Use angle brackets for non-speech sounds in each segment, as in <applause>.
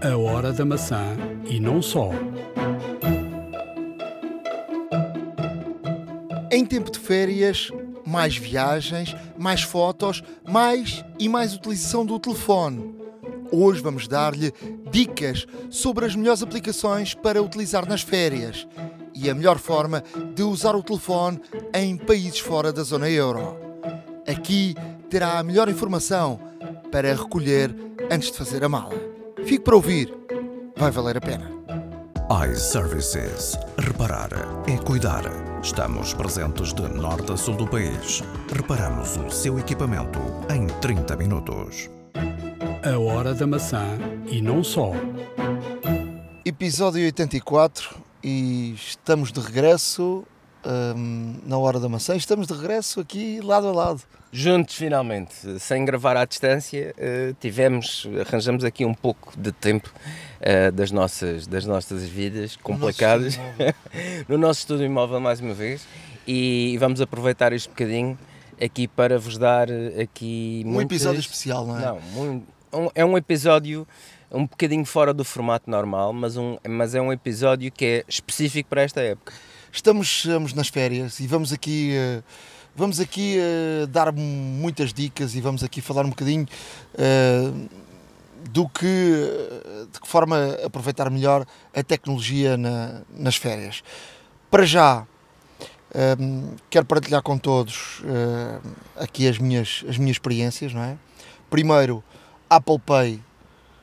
A hora da maçã e não só. Em tempo de férias, mais viagens, mais fotos, mais e mais utilização do telefone. Hoje vamos dar-lhe dicas sobre as melhores aplicações para utilizar nas férias e a melhor forma de usar o telefone em países fora da zona euro. Aqui terá a melhor informação para recolher antes de fazer a mala. Fique para ouvir, vai valer a pena. iServices. Reparar é cuidar. Estamos presentes de norte a sul do país. Reparamos o seu equipamento em 30 minutos. A hora da maçã e não só. Episódio 84 e estamos de regresso hum, na hora da maçã. Estamos de regresso aqui lado a lado. Juntos finalmente, sem gravar à distância, eh, tivemos, arranjamos aqui um pouco de tempo eh, das, nossas, das nossas vidas complicadas <laughs> no nosso estúdio imóvel mais uma vez e vamos aproveitar este bocadinho aqui para vos dar eh, aqui Um muitas- episódio especial, não é? Não, um- é um episódio um bocadinho fora do formato normal, mas, um, mas é um episódio que é específico para esta época. Estamos, estamos nas férias e vamos aqui, eh, vamos aqui eh, dar muitas dicas e vamos aqui falar um bocadinho eh, do que, eh, de que forma aproveitar melhor a tecnologia na- nas férias. Para já, eh, quero partilhar com todos eh, aqui as minhas, as minhas experiências, não é? Primeiro, Apple Pay.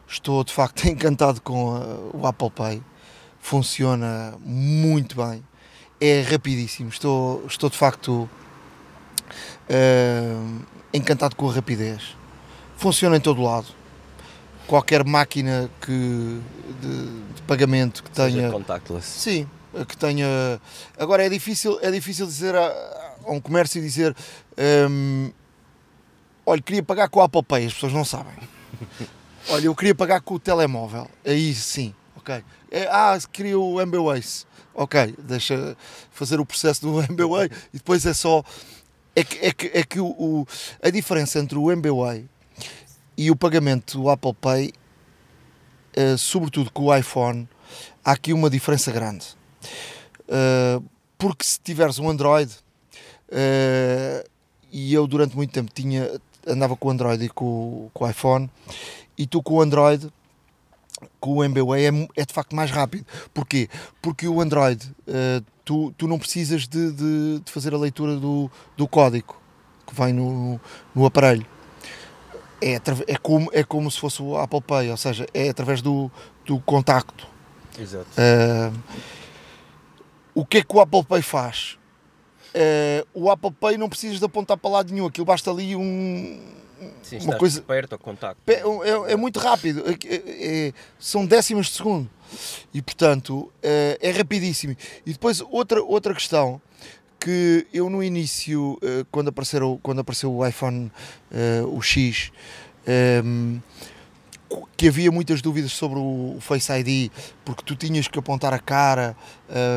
Estou de facto <laughs> encantado com eh, o Apple Pay. Funciona muito bem é rapidíssimo. Estou, estou de facto eh, encantado com a rapidez. Funciona em todo lado. Qualquer máquina que, de, de pagamento que Seja tenha. contactless. Sim, que tenha. Agora é difícil, é difícil dizer a, a um comércio dizer hum, olha, queria pagar com o Apple Pay, as pessoas não sabem. <laughs> Olha, eu queria pagar com o telemóvel. Aí sim, ok. É, ah, queria o MBWays. Ok, deixa fazer o processo do <laughs> MBWay e depois é só. É que, é que, é que o, o- a diferença entre o MBWay e o pagamento do Apple Pay, eh, sobretudo com o iPhone, há aqui uma diferença grande. Uh, porque se tiveres um Android, uh, e eu durante muito tempo tinha, andava com o Android e com, com o iPhone, e tu com o Android, com o MBWay, é, é de facto mais rápido. Porquê? Porque o Android, uh, tu, tu não precisas de, de- de fazer a leitura do, do código que vem no, no aparelho. É, é, como, é como se fosse o Apple Pay, ou seja, é através do, do contacto. Exato. Uh, o que é que o Apple Pay faz? Uh, o Apple Pay não precisas de apontar para lado nenhum, aquilo basta ali um. Sim, uma coisa- perto ao contacto. É, é- é muito rápido, é- é- é- são décimas de segundo e portanto uh, é rapidíssimo. E depois outra, outra questão que eu no início, uh, quando, apareceram, quando apareceu o iPhone, uh, o X, um, que havia muitas dúvidas sobre o Face ID, porque tu tinhas que apontar a cara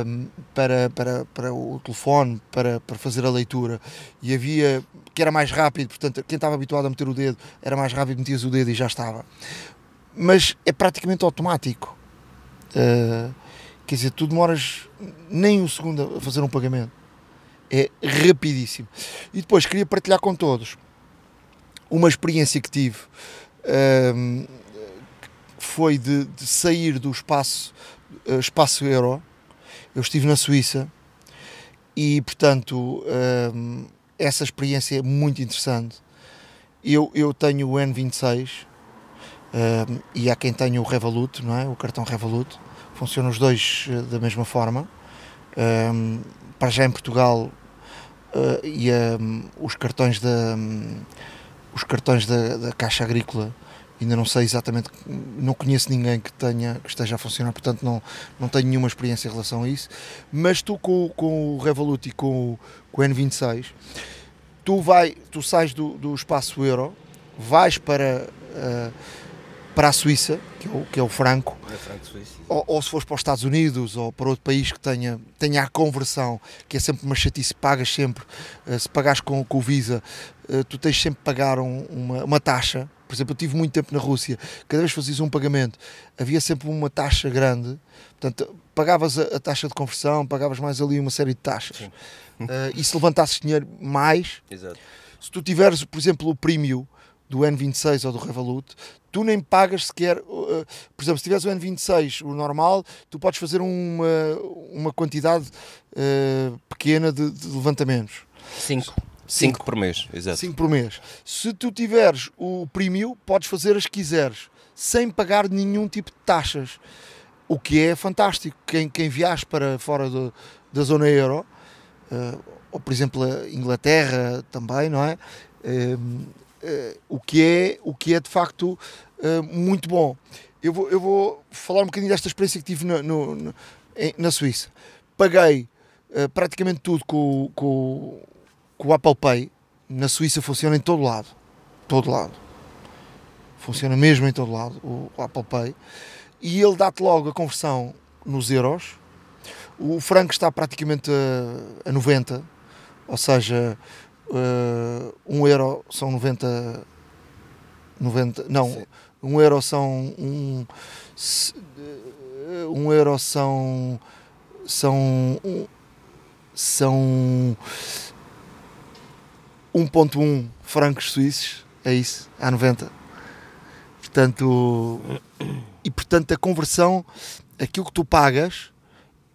um, para, para, para o telefone para, para fazer a leitura e havia que era mais rápido, portanto, quem estava habituado a meter o dedo era mais rápido, metias o dedo e já estava. Mas é praticamente automático. Uh, quer dizer, tu demoras nem um segundo a fazer um pagamento. É rapidíssimo. E depois queria partilhar com todos uma experiência que tive. um, foi de, de sair do espaço, eh, espaço euro. Eu estive na Suíça e, portanto, essa experiência é muito interessante. Eu, eu tenho o N26 hum, e há quem tenha o Revolut, não é? O cartão Revolut. Funcionam os dois eh, da mesma forma. Para já em Portugal eh, e hum, os cartões da hum, os cartões da, da Caixa Agrícola ainda não sei exatamente, não conheço ninguém que tenha que esteja a funcionar, portanto não, não tenho nenhuma experiência em relação a isso. Mas tu com, com o Revolut e com o, com o N26, tu, vai, tu sais do, do espaço euro, vais para, ah, para a Suíça, que é o, que é o franco, Suíça. ou, ou se fores para os Estados Unidos ou para outro país que tenha, tenha a conversão, que é sempre uma chatice, pagas sempre, eh, se pagares com, com o Visa, eh, tu tens sempre que pagar um- uma, uma taxa por exemplo, eu tive muito tempo na Rússia, cada vez que fazias um pagamento, havia sempre uma taxa grande, portanto, pagavas a, a taxa de conversão, pagavas mais ali uma série de taxas. Uh, e se levantasses dinheiro mais, Exato. se tu tiveres, por exemplo, o premium do N26 ou do Revolut, tu nem pagas sequer, uh, por exemplo, se tiveres o N26, o normal, tu podes fazer uma, uma quantidade uh, pequena de, de levantamentos. 5. 5 por mês, exato. 5 por mês. Se tu tiveres o premium, podes fazer as que quiseres, sem pagar nenhum tipo de taxas. O que é fantástico. Quem, quem viaja para fora do, da zona euro, uh, ou por exemplo a Inglaterra também, não é? Uh, o, que é o que é de facto muito bom. Eu vou, eu vou falar um bocadinho desta experiência que tive na, no, no, na Suíça. Paguei praticamente tudo com, com que o Apple Pay na Suíça funciona em todo lado. Todo lado. Funciona mesmo em todo lado o, Apple Pay. E ele dá-te logo a conversão nos euros. O franco está praticamente a, a 90, ou seja, uh, 1 um euro são 90. 90 não, Sim. 1 um euro são. 1 um, um euro são. São. São 1.1 francos suíços, é isso, há 90. Portanto, e portanto a conversão, aquilo que tu pagas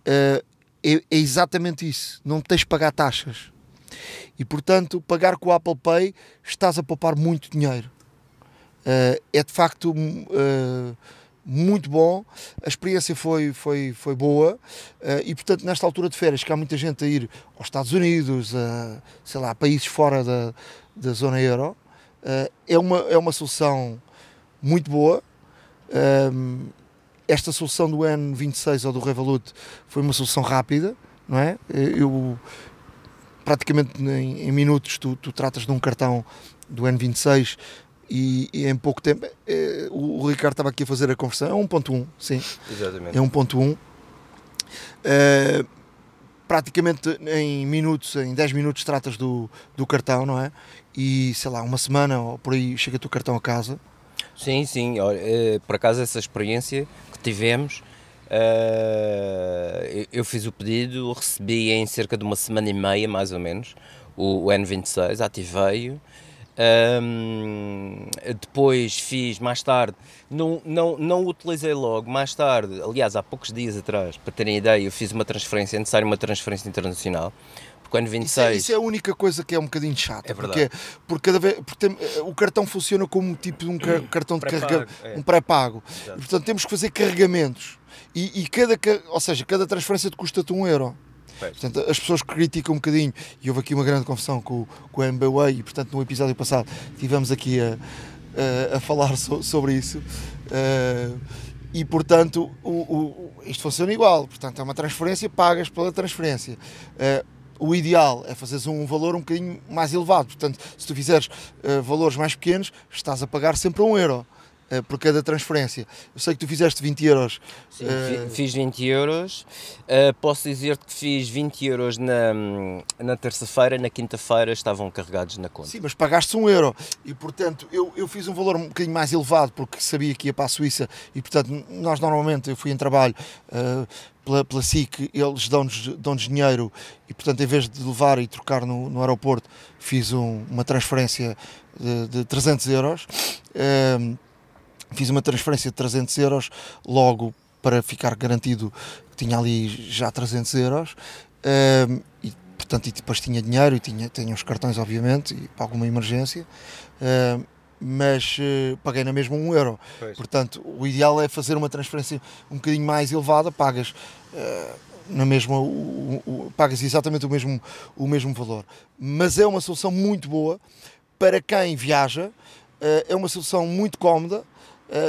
uh, é, é, exatamente isso, não tens de pagar taxas. E portanto, pagar com o Apple Pay estás a poupar muito dinheiro. Uh, é de facto uh, muito bom, a experiência foi, foi, foi boa uh, e portanto nesta altura de férias que há muita gente a ir aos Estados Unidos, a, sei lá, países fora da, da zona euro, é, uma, é uma solução muito boa. Um, esta solução do N26 ou do Revolut foi uma solução rápida, não é? Eu praticamente em, em minutos tu, tu tratas de um cartão do N26 e, e, em pouco tempo é, o, o, Ricardo estava aqui a fazer a conversão, é 1.1, sim. Exatamente. É 1.1. É, praticamente em minutos, em 10 minutos tratas do, do cartão, não é? E sei lá, uma semana ou por aí chega-te o cartão a casa. Sim, sim, eh, por acaso essa experiência que tivemos, uh, eu fiz o pedido, recebi em cerca de uma semana e meia mais ou menos o, o N26, ativei-o um, depois fiz mais tarde, não, não, não utilizei logo, mais tarde, aliás, há poucos dias atrás, para terem ideia, eu fiz uma transferência, é necessário uma transferência internacional. Porque ano 26. Isso é, isso é, a única coisa que é um bocadinho chato. É verdade. Porque, porque, cada vez, porque tem, o cartão funciona como tipo de um <clears throat> cartão de carregamento, é. um pré-pago. Portanto, temos que fazer carregamentos. E, e cada, ou seja, cada transferência te custa-te um euro. Portanto, as pessoas criticam um bocadinho, e houve aqui uma grande confusão com, com o MBWay, e portanto no episódio passado tivemos aqui a, a, a falar so, sobre isso. Uh, e portanto o, o, isto funciona igual, portanto é uma transferência, pagas pela transferência. Uh, o ideal é fazeres um valor um bocadinho mais elevado, portanto, se tu fizeres uh, valores mais pequenos, estás a pagar sempre um euro. Eh, por cada transferência. Eu sei que tu fizeste 20 euros. Sim, uh... fiz 20 euros. Uh, posso dizer-te que fiz 20 euros na, na terça-feira, na quinta-feira estavam carregados na conta. Sim, mas pagaste um euro e, portanto, eu, eu fiz um valor um bocadinho mais elevado porque sabia que ia para a Suíça e, portanto, nós normalmente, eu fui em trabalho. Pela, pela SIC, eles dão-nos dão dinheiro e, portanto, em vez de levar e trocar no, no aeroporto, fiz um, uma transferência de, de 300 euros. Fiz uma transferência de 300 euros logo para ficar garantido que tinha ali já 300 euros um, e portanto e depois tinha dinheiro e tinha, tinha os cartões obviamente e para alguma emergência um, mas uh, paguei na mesma um euro pois. portanto o ideal é fazer uma transferência um bocadinho mais elevada pagas uh, na mesma o, o, pagas exatamente o mesmo o mesmo valor mas é uma solução muito boa para quem viaja uh, é uma solução muito cómoda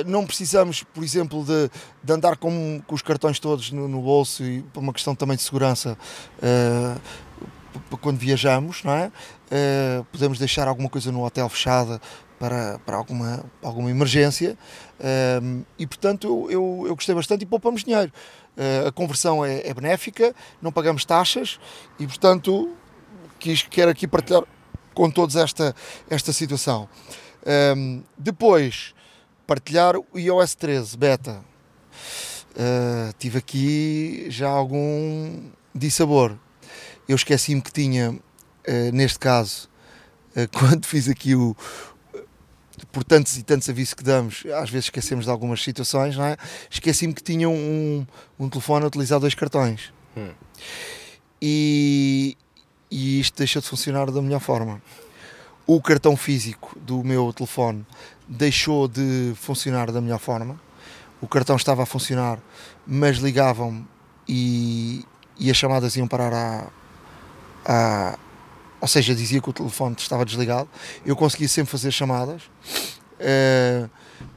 não precisamos, por exemplo, de, de andar com, com, os cartões todos no, no, bolso e por uma questão também de segurança uh, quando viajamos, não é? Uh, podemos deixar alguma coisa no hotel fechada para, para alguma, alguma emergência e portanto eu, eu, gostei bastante e poupamos dinheiro. a conversão é, é, benéfica, não pagamos taxas e portanto quis, quero aqui partilhar com todos esta, esta situação. Depois, partilhar o iOS 13 beta. Uh, tive aqui já algum dissabor. Eu esqueci-me que tinha, uh, neste caso, uh, <laughs> quando fiz aqui o. Por tantos e tantos avisos que damos, às vezes esquecemos de algumas situações, não é? Esqueci-me que tinha um, um telefone a utilizar dois cartões. Hum. E, e isto deixou de funcionar da melhor forma. O cartão físico do meu telefone deixou de funcionar da melhor forma. O cartão estava a funcionar, mas ligavam-me e, e as chamadas iam parar a, ou seja, dizia que o telefone estava desligado. Eu conseguia sempre fazer chamadas, uh,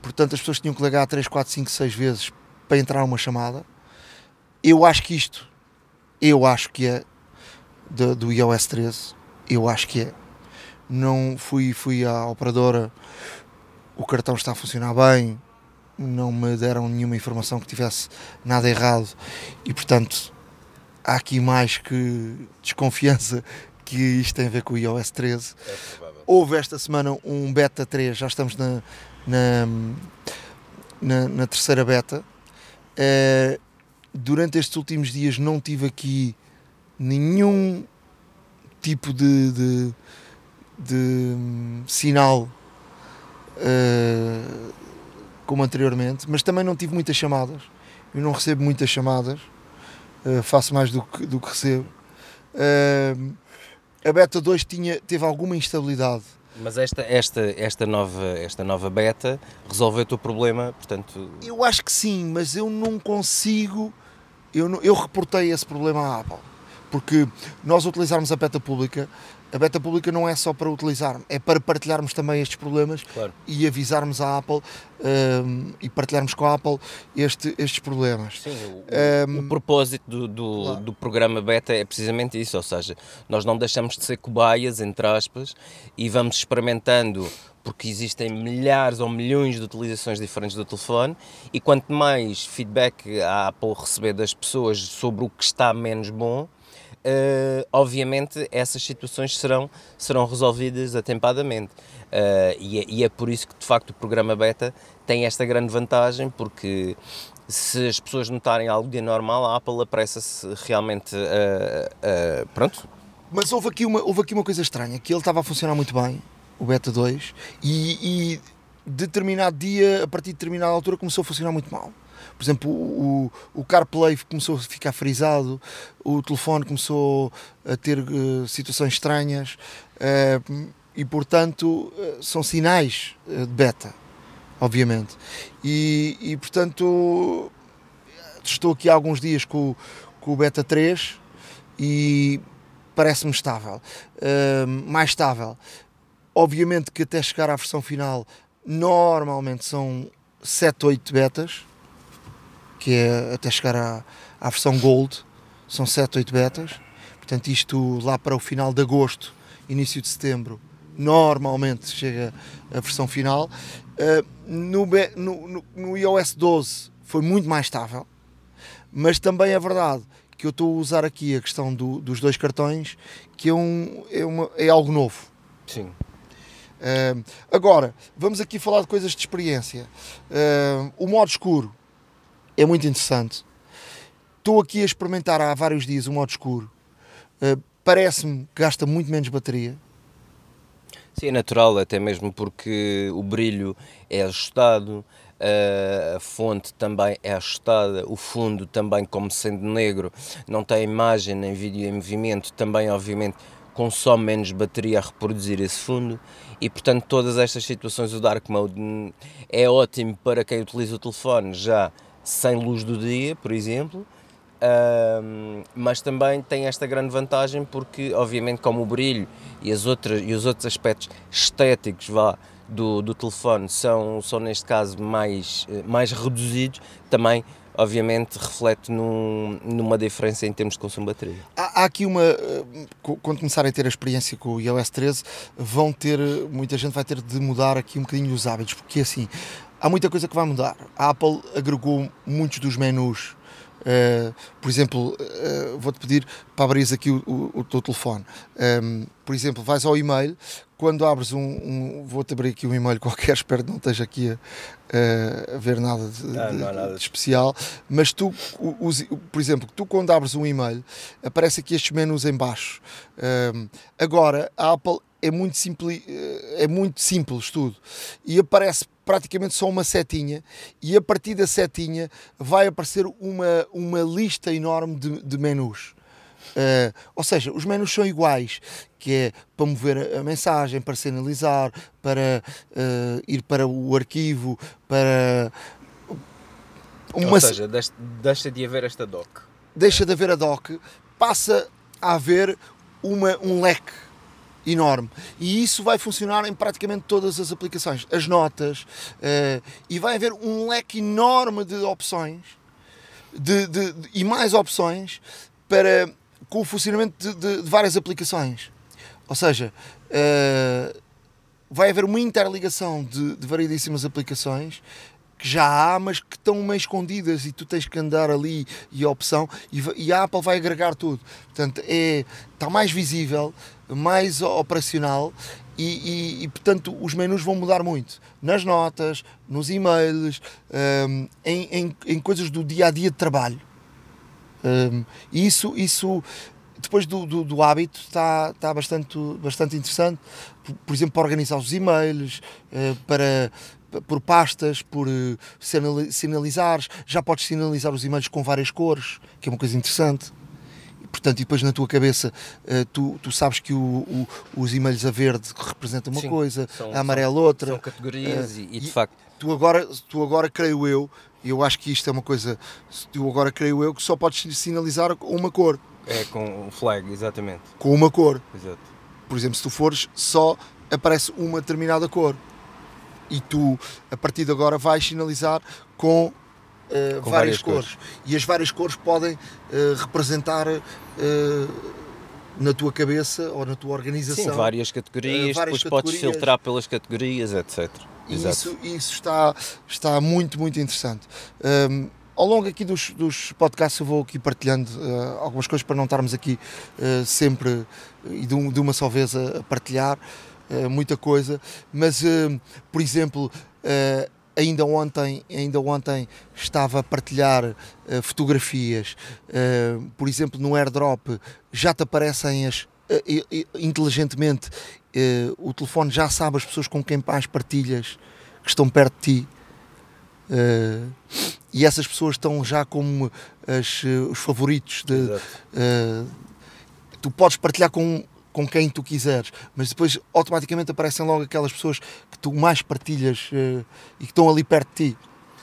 portanto, as pessoas tinham que ligar 3, 4, 5, 6 vezes para entrar uma chamada. Eu acho que isto, eu acho que é do, do iOS 13, eu acho que é. Não fui, fui à operadora, o cartão está a funcionar bem, não me deram nenhuma informação que tivesse nada errado e portanto há aqui mais que desconfiança que isto tem a ver com o iOS 13. É Houve esta semana um beta 3, já estamos na, na, na, na terceira beta. Uh, durante estes últimos dias não tive aqui nenhum tipo de, de, de hum, sinal uh, como anteriormente, mas também não tive muitas chamadas. Eu não recebo muitas chamadas, uh, faço mais do que, do que recebo. Uh, a beta 2 tinha, teve alguma instabilidade. Mas esta, esta, esta, nova, esta nova beta resolveu o teu problema, portanto... Eu acho que sim, mas eu não consigo... Eu, eu reportei esse problema à Apple. Porque nós utilizarmos a beta pública a beta pública não é só para utilizar, é para partilharmos também estes problemas claro. e avisarmos a Apple um, e partilharmos com a Apple este, estes problemas. Sim, o, um, o propósito do, do, claro. do, programa beta é precisamente isso, ou seja, nós não deixamos de ser cobaias, entre aspas, e vamos experimentando porque existem milhares ou milhões de utilizações diferentes do telefone e quanto mais feedback a Apple receber das pessoas sobre o que está menos bom, Uh, obviamente essas situações serão, serão resolvidas atempadamente. Uh, e, é, e, é, por isso que de facto o programa beta tem esta grande vantagem, porque se as pessoas notarem algo de anormal, a Apple apressa-se realmente uh, pronto. Mas houve aqui, uma, houve aqui uma coisa estranha, que ele estava a funcionar muito bem, o beta 2, e, e determinado dia, a partir de determinada altura, começou a funcionar muito mal. Por exemplo, o, o CarPlay começou a ficar frisado, o telefone começou a ter uh, situações estranhas uh, e, portanto, uh, são sinais de beta, obviamente. E, e, portanto, estou aqui há alguns dias com, com o beta 3 e parece-me estável, mais estável. Obviamente que até chegar à versão final, normalmente são 7, 8 betas que é até chegar à, à versão Gold, são 7, 8 betas. Portanto, isto lá para o final de agosto, início de setembro, normalmente chega a versão final. Uh, no, no, no, iOS 12 foi muito mais estável, mas também é verdade que eu estou a usar aqui a questão do, dos dois cartões, que é, um, é, uma, é algo novo. Sim. Uh, agora, vamos aqui falar de coisas de experiência. Uh, o modo escuro é muito interessante. Estou aqui a experimentar há vários dias o modo escuro. Uh, Parece-me que gasta muito menos bateria. Sim, é natural, até mesmo porque o brilho é ajustado, a fonte também é ajustada, o fundo também, como sendo negro, não tem imagem nem vídeo em movimento, também, obviamente, consome menos bateria a reproduzir esse fundo e portanto todas estas situações o dark mode hum, é ótimo para quem utiliza o telefone já sem luz do dia, por exemplo, mas também tem esta grande vantagem porque, obviamente, como o brilho e, as outras, e os outros aspectos estéticos vá, do, do telefone são, são, neste caso, mais, mais reduzidos, também, obviamente, reflete num, numa diferença em termos de consumo de bateria. Há, há aqui uma. Eh, quando começarem a ter a experiência com o iOS 13, vão ter. Muita gente vai ter de mudar aqui um bocadinho os hábitos, porque assim há muita coisa que vai mudar. A Apple agregou muitos dos menus. Uh, por exemplo, uh, vou-te pedir para abrir aqui o, o, o teu telefone. Um, ehm, por exemplo, vais ao e-mail, quando abres um, um vou-te abrir aqui um e-mail qualquer, <laughs> espero que não esteja aqui a, a ver nada de, Não, de- não nada. de especial, mas tu, o- por exemplo, tu quando abres um e-mail, aparece aqui estes menus em baixo. Ahm, agora, a Apple é muito, simpli, é muito simples tudo, e aparece praticamente só uma setinha, e a partir da setinha vai aparecer uma, uma lista enorme de, de menus. Uh, ou seja, os menus são iguais, que é para mover a- mensagem, para sinalizar, para uh, ir para o arquivo, para uma Ou seja, deixa, deixa de haver esta doc. deixa de haver a doc, passa a haver uma, um leque enorme. E isso vai funcionar em praticamente todas as aplicações. As notas, uh, e vai haver um leque enorme de opções de, de- de- e mais opções para com o funcionamento de, de- várias aplicações. Ou seja, uh, vai haver uma interligação de, de variedíssimas aplicações que já há, mas que estão meio escondidas e tu tens que andar ali e a opção e, e a Apple vai agregar tudo. Portanto, é, está mais visível, mais operacional e, e- e, portanto os menus vão mudar muito nas notas, nos e-mails, hum, em, em, em coisas do dia a dia de trabalho. E isso, isso depois do, do, do hábito está, está bastante, bastante interessante, por, por exemplo, para organizar os e-mails, eh, para, por pastas, por eh, sinali- sinalizares, já podes sinalizar os e-mails com várias cores, que é uma coisa interessante. Portanto, e depois na tua cabeça eh, tu, tu sabes que o, o- os e-mails a verde representam uma Sim, coisa, são- a amarela outra. São categorias e, e de facto. Tu agora, tu agora creio eu, e eu acho que isto é uma coisa, tu agora creio eu que só podes sinalizar com uma cor, É com o flag, exatamente. com uma cor. Exato. Por exemplo, se tu fores, só aparece uma determinada cor. E tu, a partir de agora, vais sinalizar Com várias, várias cores. E as várias cores podem eh, representar eh, na tua cabeça ou na tua organização. Sim, várias categorias, Eh, várias depois podes categorias. filtrar pelas categorias, etc. E Exato. isso, isso está, está muito, muito interessante. Um, ao longo aqui dos, dos podcasts eu vou aqui partilhando uh, algumas coisas para não estarmos aqui uh, sempre e de, um- de uma só vez a, partilhar uh, muita coisa, mas uh, por exemplo uh, ainda ontem ainda ontem estava a partilhar uh, fotografias, Uh, por exemplo no AirDrop já te aparecem as uh, inteligentemente o telefone já sabe as pessoas com quem mais partilhas que estão perto de ti. E essas pessoas estão já como as, os favoritos de, tu podes partilhar com, com quem tu quiseres, mas depois automaticamente aparecem logo aquelas pessoas que tu mais partilhas uh, e que estão ali perto de ti.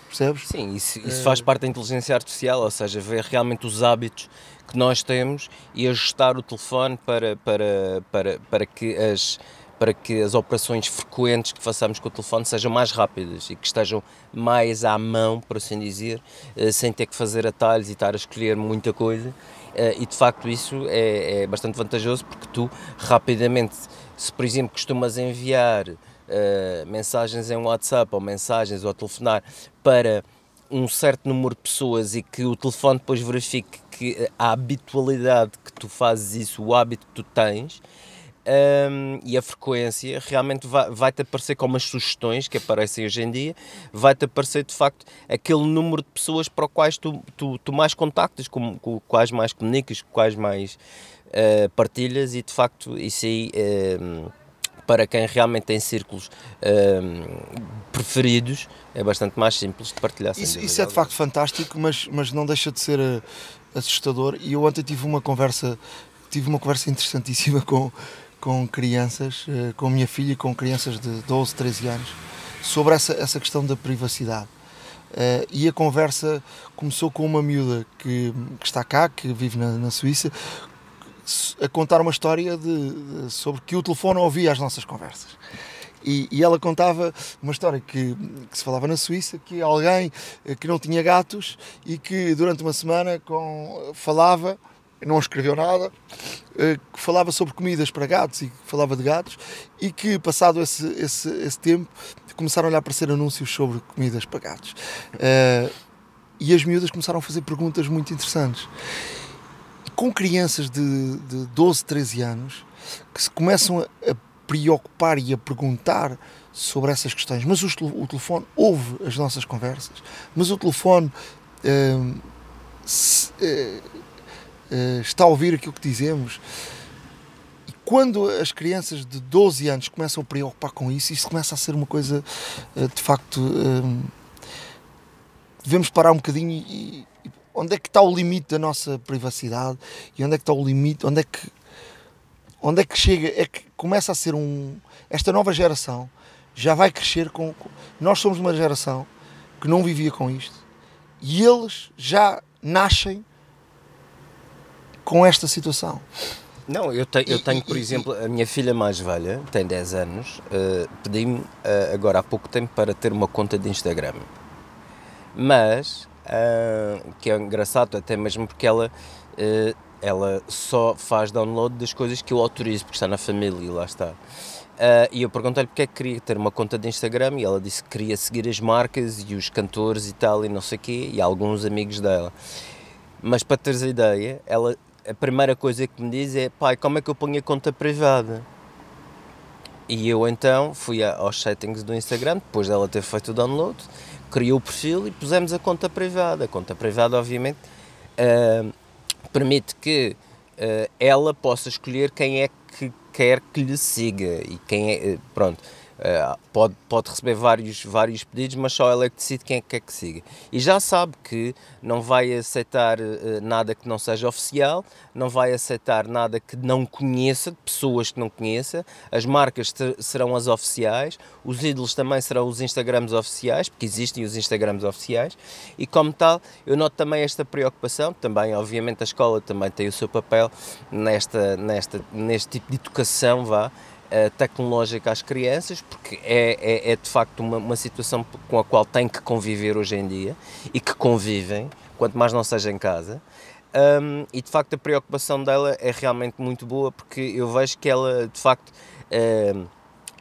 Percebes? Sim, isso, isso Eh, faz parte da inteligência artificial, ou seja, ver realmente os hábitos que nós temos e ajustar o telefone para, para, para, para, que, as, para que as operações frequentes que façamos com o telefone sejam mais rápidas e que estejam mais à mão, por assim dizer, eh, sem ter que fazer atalhos e estar a escolher muita coisa. Eh, E de facto isso é, é bastante vantajoso porque tu rapidamente, se por exemplo costumas enviar eh, mensagens em WhatsApp ou mensagens ou telefonar para um certo número de pessoas e que o telefone depois verifique que a habitualidade que tu fazes isso, o hábito que tu tens hum, e a frequência realmente vai- vai-te aparecer como as sugestões que aparecem hoje em dia, vai-te aparecer de facto aquele número de pessoas para quais tu, tu, tu mais contactas, com, com quais mais comunicas, com quais mais eh, partilhas e de facto isso aí hum, para quem realmente tem círculos hum, preferidos é bastante mais simples de partilhar. Isso, isso é de facto fantástico, mas, mas não deixa de ser uh, assustador. E eu ontem tive uma conversa, tive uma conversa interessantíssima <laughs> com, com crianças, uh, com a minha filha e com crianças de 12, 13 anos, sobre essa, essa questão da privacidade. Uh, e a conversa começou com uma miúda que, que está cá, que vive na, na Suíça, a contar uma história de, de- sobre que o telefone ouvia as nossas conversas. E, e ela contava uma história que, que se falava na Suíça, que alguém eh, que não tinha gatos e que durante uma semana com, falava, não escreveu nada, eh, que falava sobre comidas para gatos e falava de gatos e que passado esse, esse, esse tempo começaram a aparecer anúncios sobre comidas para gatos. Eh, e as miúdas começaram a fazer perguntas muito interessantes com crianças de, de 12, 13 anos que se começam a, a preocupar e a perguntar sobre essas questões. Mas o, o telefone ouve as nossas conversas, mas o telefone uh, se, está a ouvir aquilo que dizemos. E quando as crianças de 12 anos começam a preocupar com isso, isso começa a ser uma coisa de facto. devemos parar um bocadinho e, onde é que está o limite da nossa privacidade e onde é que está o limite, onde é que onde é que chega, é que começa a ser um esta nova geração já vai crescer com. Nós somos uma geração que não vivia com isto e eles já nascem com esta situação. Não, eu, te, eu tenho, por exemplo, a minha filha mais velha, tem 10 anos, uh, pedi-me uh, agora há pouco tempo para ter uma conta de Instagram. Mas, uh, que é engraçado, até mesmo porque ela, ela só faz download das coisas que eu autorizo, porque está na família e lá está. Uh, e eu perguntei-lhe porque é que queria ter uma conta de Instagram e ela disse que queria seguir as marcas e os cantores e tal e não sei o quê e alguns amigos dela. Mas para teres a ideia, ela, a primeira coisa que me diz é pai, como é que eu ponho a conta privada? E eu então fui aos settings do Instagram, depois dela ter feito o download, criou o perfil e pusemos a conta privada. A conta privada, obviamente, uh, permite que uh, ela possa escolher quem é que quer que lhe siga e quem é, eh, pronto, Uh, pode, pode receber vários, vários pedidos, mas só ela é que decide quem é que quer que siga. E já sabe que não vai aceitar uh, nada que não seja oficial, não vai aceitar nada que não conheça, de pessoas que não conheça, as marcas serão as oficiais, os ídolos também serão os Instagrams oficiais, porque existem os Instagrams oficiais, e como tal, eu noto também esta preocupação, também, obviamente, a escola também tem o seu papel nesta, nesta, neste tipo de educação, vá, tecnológica às crianças, porque é, é, é de facto uma, uma, situação com a qual têm que conviver hoje em dia e que convivem, quanto mais não seja em casa. Um, e de facto a preocupação dela é realmente muito boa porque eu vejo que ela de facto uh,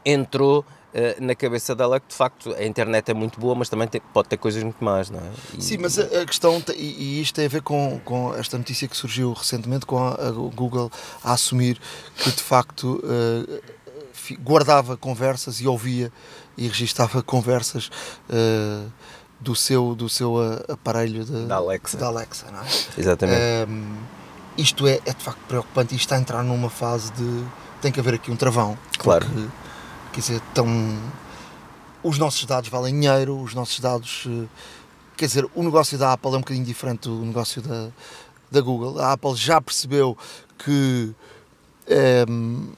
entrou Uh, na cabeça dela que de facto a internet é muito boa, mas também tem, pode ter coisas muito más, não é? E... Sim, mas a, a questão, e, e, isto tem a ver com, com esta notícia que surgiu recentemente, com a, a Google a assumir que de facto uh, guardava conversas e ouvia e registava conversas uh, do seu, do seu aparelho de, da Alexa. Da Alexa é? Exatamente. Um, isto é, é de facto preocupante e está a entrar numa fase de. tem que haver aqui um travão. Claro. Porque, quer dizer, tão, os nossos dados valem dinheiro, os nossos dados. Eh, quer dizer, o negócio da Apple é um bocadinho diferente do negócio da, da Google. A Apple já percebeu que. Um,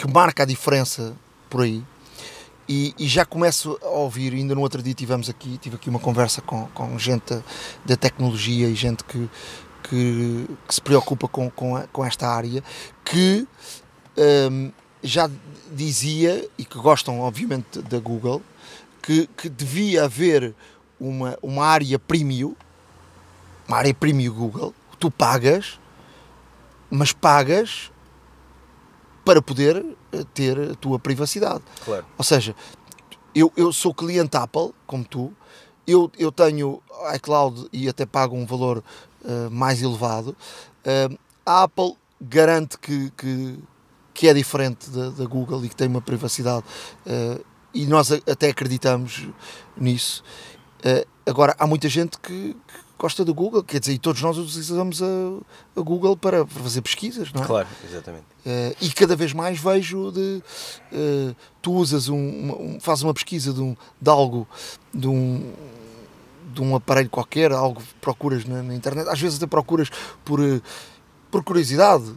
que marca a diferença por aí. E, e, já começo a ouvir, ainda no outro dia tivemos aqui, tive aqui uma conversa com, com gente da tecnologia e gente que, que, que se preocupa com, com, com, esta área, que um, já dizia, e que gostam obviamente da Google, que, que devia haver uma, uma área premium, uma área premium Google, tu pagas, mas pagas para poder eh, ter a tua privacidade. Claro. Ou seja, eu, eu sou cliente Apple, como tu, eu, eu tenho iCloud e até pago um valor uh, mais elevado. Uh, a Apple garante que, que, que é diferente da, da, Google e que tem uma privacidade uh, e nós até acreditamos nisso. agora, há muita gente que, que gosta do Google, quer dizer, e todos nós utilizamos a, a Google para, para, fazer pesquisas, não é? Claro, exatamente. Uh, e cada vez mais vejo de uh, tu usas um, um, fazes uma pesquisa de, um, de algo, de um, de um aparelho qualquer, algo procuras na, na internet, às vezes até procuras por, uh, por curiosidade.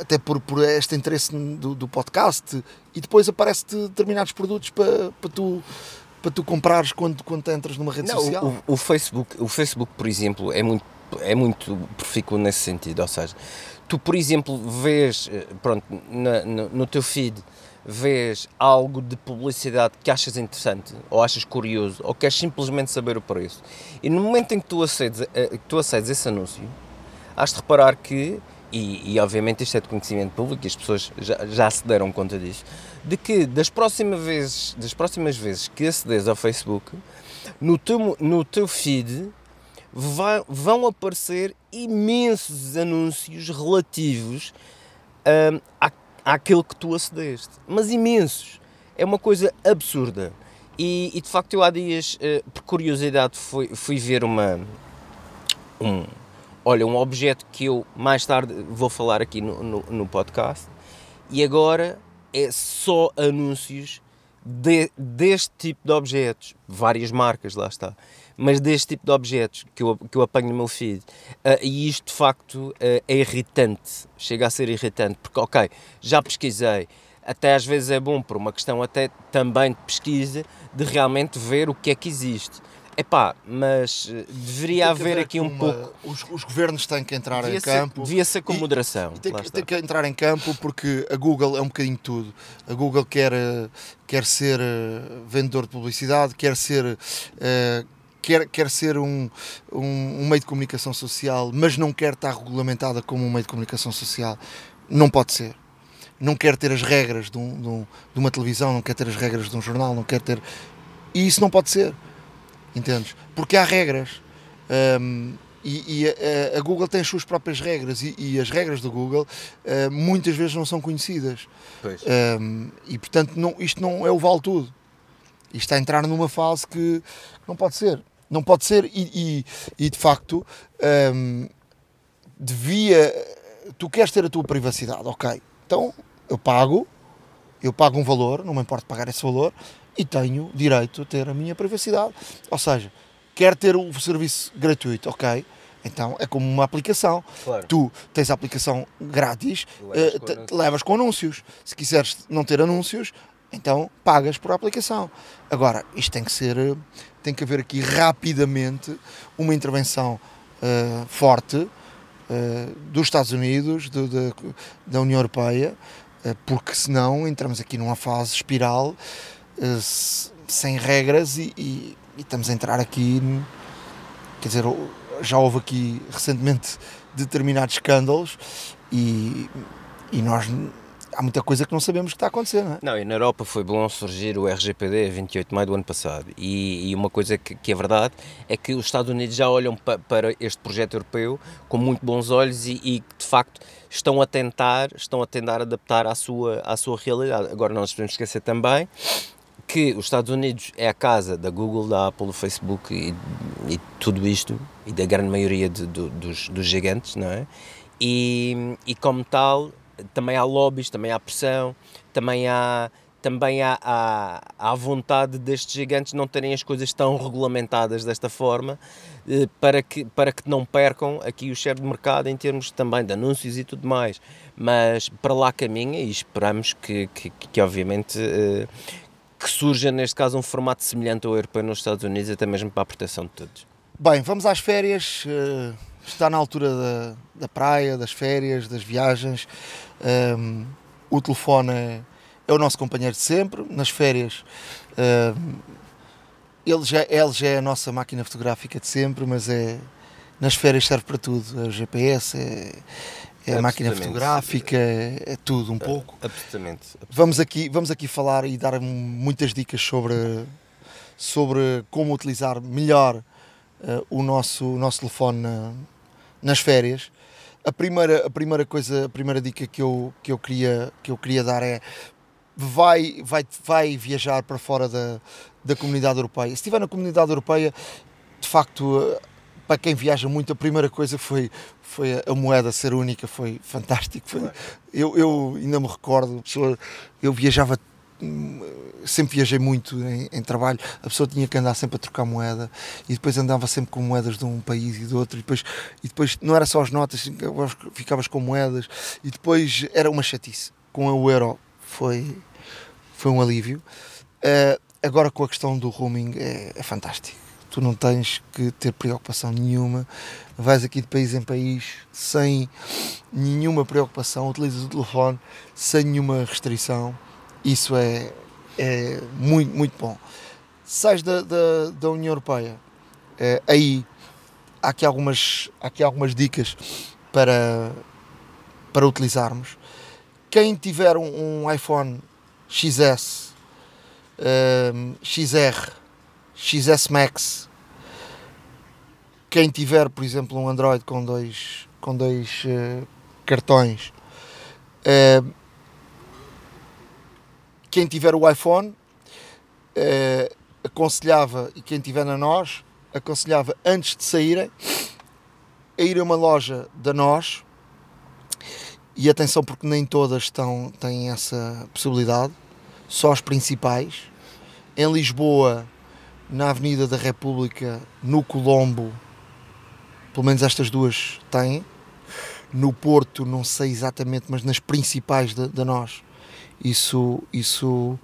até por, por este interesse do, do podcast e depois aparece-te determinados produtos para, para tu para tu comprares quando, quando entras numa rede não, social? O, o, Facebook, o Facebook, por exemplo, é muito, é muito profícuo nesse sentido. Ou seja, tu, por exemplo, vês, eh, pronto, na, no, no teu feed, vês algo de publicidade que achas interessante, ou achas curioso, ou queres simplesmente saber o preço, e no momento em que tu acedes, eh, que tu acedes esse anúncio, has de reparar que, e, e obviamente isto é de conhecimento público, e as pessoas já, já se deram conta disso, de que das próximas vezes, das próximas vezes que acedes ao Facebook, no teu, no teu feed vai, vão aparecer imensos anúncios relativos hum, à, àquele que tu acedeste. Mas imensos. É uma coisa absurda. E, e de facto, eu há dias, uh, por curiosidade, fui, fui ver uma. Um, olha, um objeto que eu mais tarde vou falar aqui no, no, no podcast. E agora é só anúncios de, deste tipo de objetos, várias marcas, lá está, mas deste tipo de objetos que eu, que eu apanho no meu feed. Uh, e isto de facto uh, é irritante, chega a ser irritante, porque, ok, já pesquisei, até às vezes é bom por uma questão até também de pesquisa, de realmente ver o que é que existe. Epá, mas eh, deveria haver, aqui um uma, pouco. Os, os, governos têm que entrar devia em ser, campo. Devia ser com moderação. tem, que, tem que entrar em campo porque a Google é um bocadinho tudo. A Google quer, eh, quer ser eh, vendedor de publicidade, quer ser. Uh, quer, quer ser um, um, um, meio de comunicação social, mas não quer estar regulamentada como um meio de comunicação social. Não pode ser. Não quer ter as regras de, um, de, um, de uma televisão, não quer ter as regras de um jornal, não quer ter. E isso não pode ser entendes? Porque há regras. Um, e, e a, a, Google tem as suas próprias regras e, e as regras do Google uh, muitas vezes não são conhecidas. Um, e portanto não, isto não é o vale tudo. Isto está a entrar numa fase que não pode ser. Não pode ser e, e de facto um, devia. Tu queres ter a tua privacidade, ok. Então eu pago, eu pago um valor, não me importa pagar esse valor, e tenho direito a ter a minha privacidade. Ou seja, quer ter o serviço gratuito, ok? Então é como uma aplicação. Claro. Tu tens a aplicação grátis, levas, uh, com te, levas, com anúncios. Se quiseres não ter anúncios, então pagas por aplicação. Agora, isto tem que ser, eh, tem que haver aqui rapidamente uma intervenção uh, forte uh, dos Estados Unidos, do, da, da União Europeia, porque senão entramos aqui numa fase espiral sem regras e, e, e, estamos a entrar aqui, quer dizer, já houve aqui recentemente determinados escândalos e, e nós há muita coisa que não sabemos que está a acontecer, não é? Não, e na Europa foi bom surgir o RGPD a 28 de maio do ano passado. E, e uma coisa que, que, é verdade é que os Estados Unidos já olham pa, para este projeto europeu com muito bons olhos e, e, de facto estão a tentar, estão a tentar adaptar à sua, à sua realidade. Agora não nos podemos esquecer também que os Estados Unidos é a casa da Google, da Apple, do Facebook e, e tudo isto, e da grande maioria de, dos, dos gigantes, não é? E, e como tal, também há lobbies, também há pressão, também há também há, há, há vontade destes gigantes não terem as coisas tão regulamentadas desta forma eh, para, que, para que não percam aqui o share de mercado em termos também de anúncios e tudo mais. Mas para lá caminha e esperamos que, que, que obviamente eh, que surja, neste caso, um formato semelhante ao europeu nos Estados Unidos, até mesmo para a proteção de todos. Bem, vamos às férias. Eh, está na altura da, da praia, das férias, das viagens. Um, o telefone é, é, o nosso companheiro de sempre. Nas férias, um, ele, já, ele já é a nossa máquina fotográfica de sempre, mas é nas férias serve para tudo. É o GPS, é a máquina fotográfica, é, é tudo um pouco. Absolutamente, absolutamente. Vamos aqui, vamos aqui falar e dar muitas dicas sobre, sobre como utilizar melhor uh, o, nosso, o nosso telefone na, nas férias. A primeira, a primeira coisa, a primeira dica que eu, que eu, queria, que eu queria dar é vai, vai, vai viajar para fora da, da comunidade europeia. Se estiver na comunidade europeia, de facto para quem viaja muito, a primeira coisa foi, foi a moeda ser única, foi fantástico. Foi, eu, eu ainda me recordo, pessoa, eu viajava, sempre viajei muito em, em, trabalho, a pessoa tinha que andar sempre a trocar moeda e depois andava sempre com moedas de um país e do outro, e depois, e depois não era só as notas, ficavas com moedas e depois era uma chatice. Com o euro foi, foi um alívio. Uh, agora com a questão do roaming é, é fantástico tu não tens que ter preocupação nenhuma, vais aqui de país em país sem nenhuma preocupação, utilizas o telefone sem nenhuma restrição, isso é, é muito, muito bom. Sais da, da, da União Europeia, é, aí há aqui, algumas, há aqui algumas dicas para, para utilizarmos. Quem tiver um, um iPhone XS, um, XR, XS Max. Quem tiver, por exemplo, um Android com dois, com dois uh, cartões, Uh, quem tiver o iPhone uh, aconselhava, e quem tiver na nós, aconselhava antes de saírem a ir a uma loja da nós e atenção porque nem todas estão, têm essa possibilidade, só as principais. Em Lisboa, na Avenida da República, no Colombo, pelo menos estas duas têm. No Porto, não sei exatamente, mas nas principais da nós, isso, isso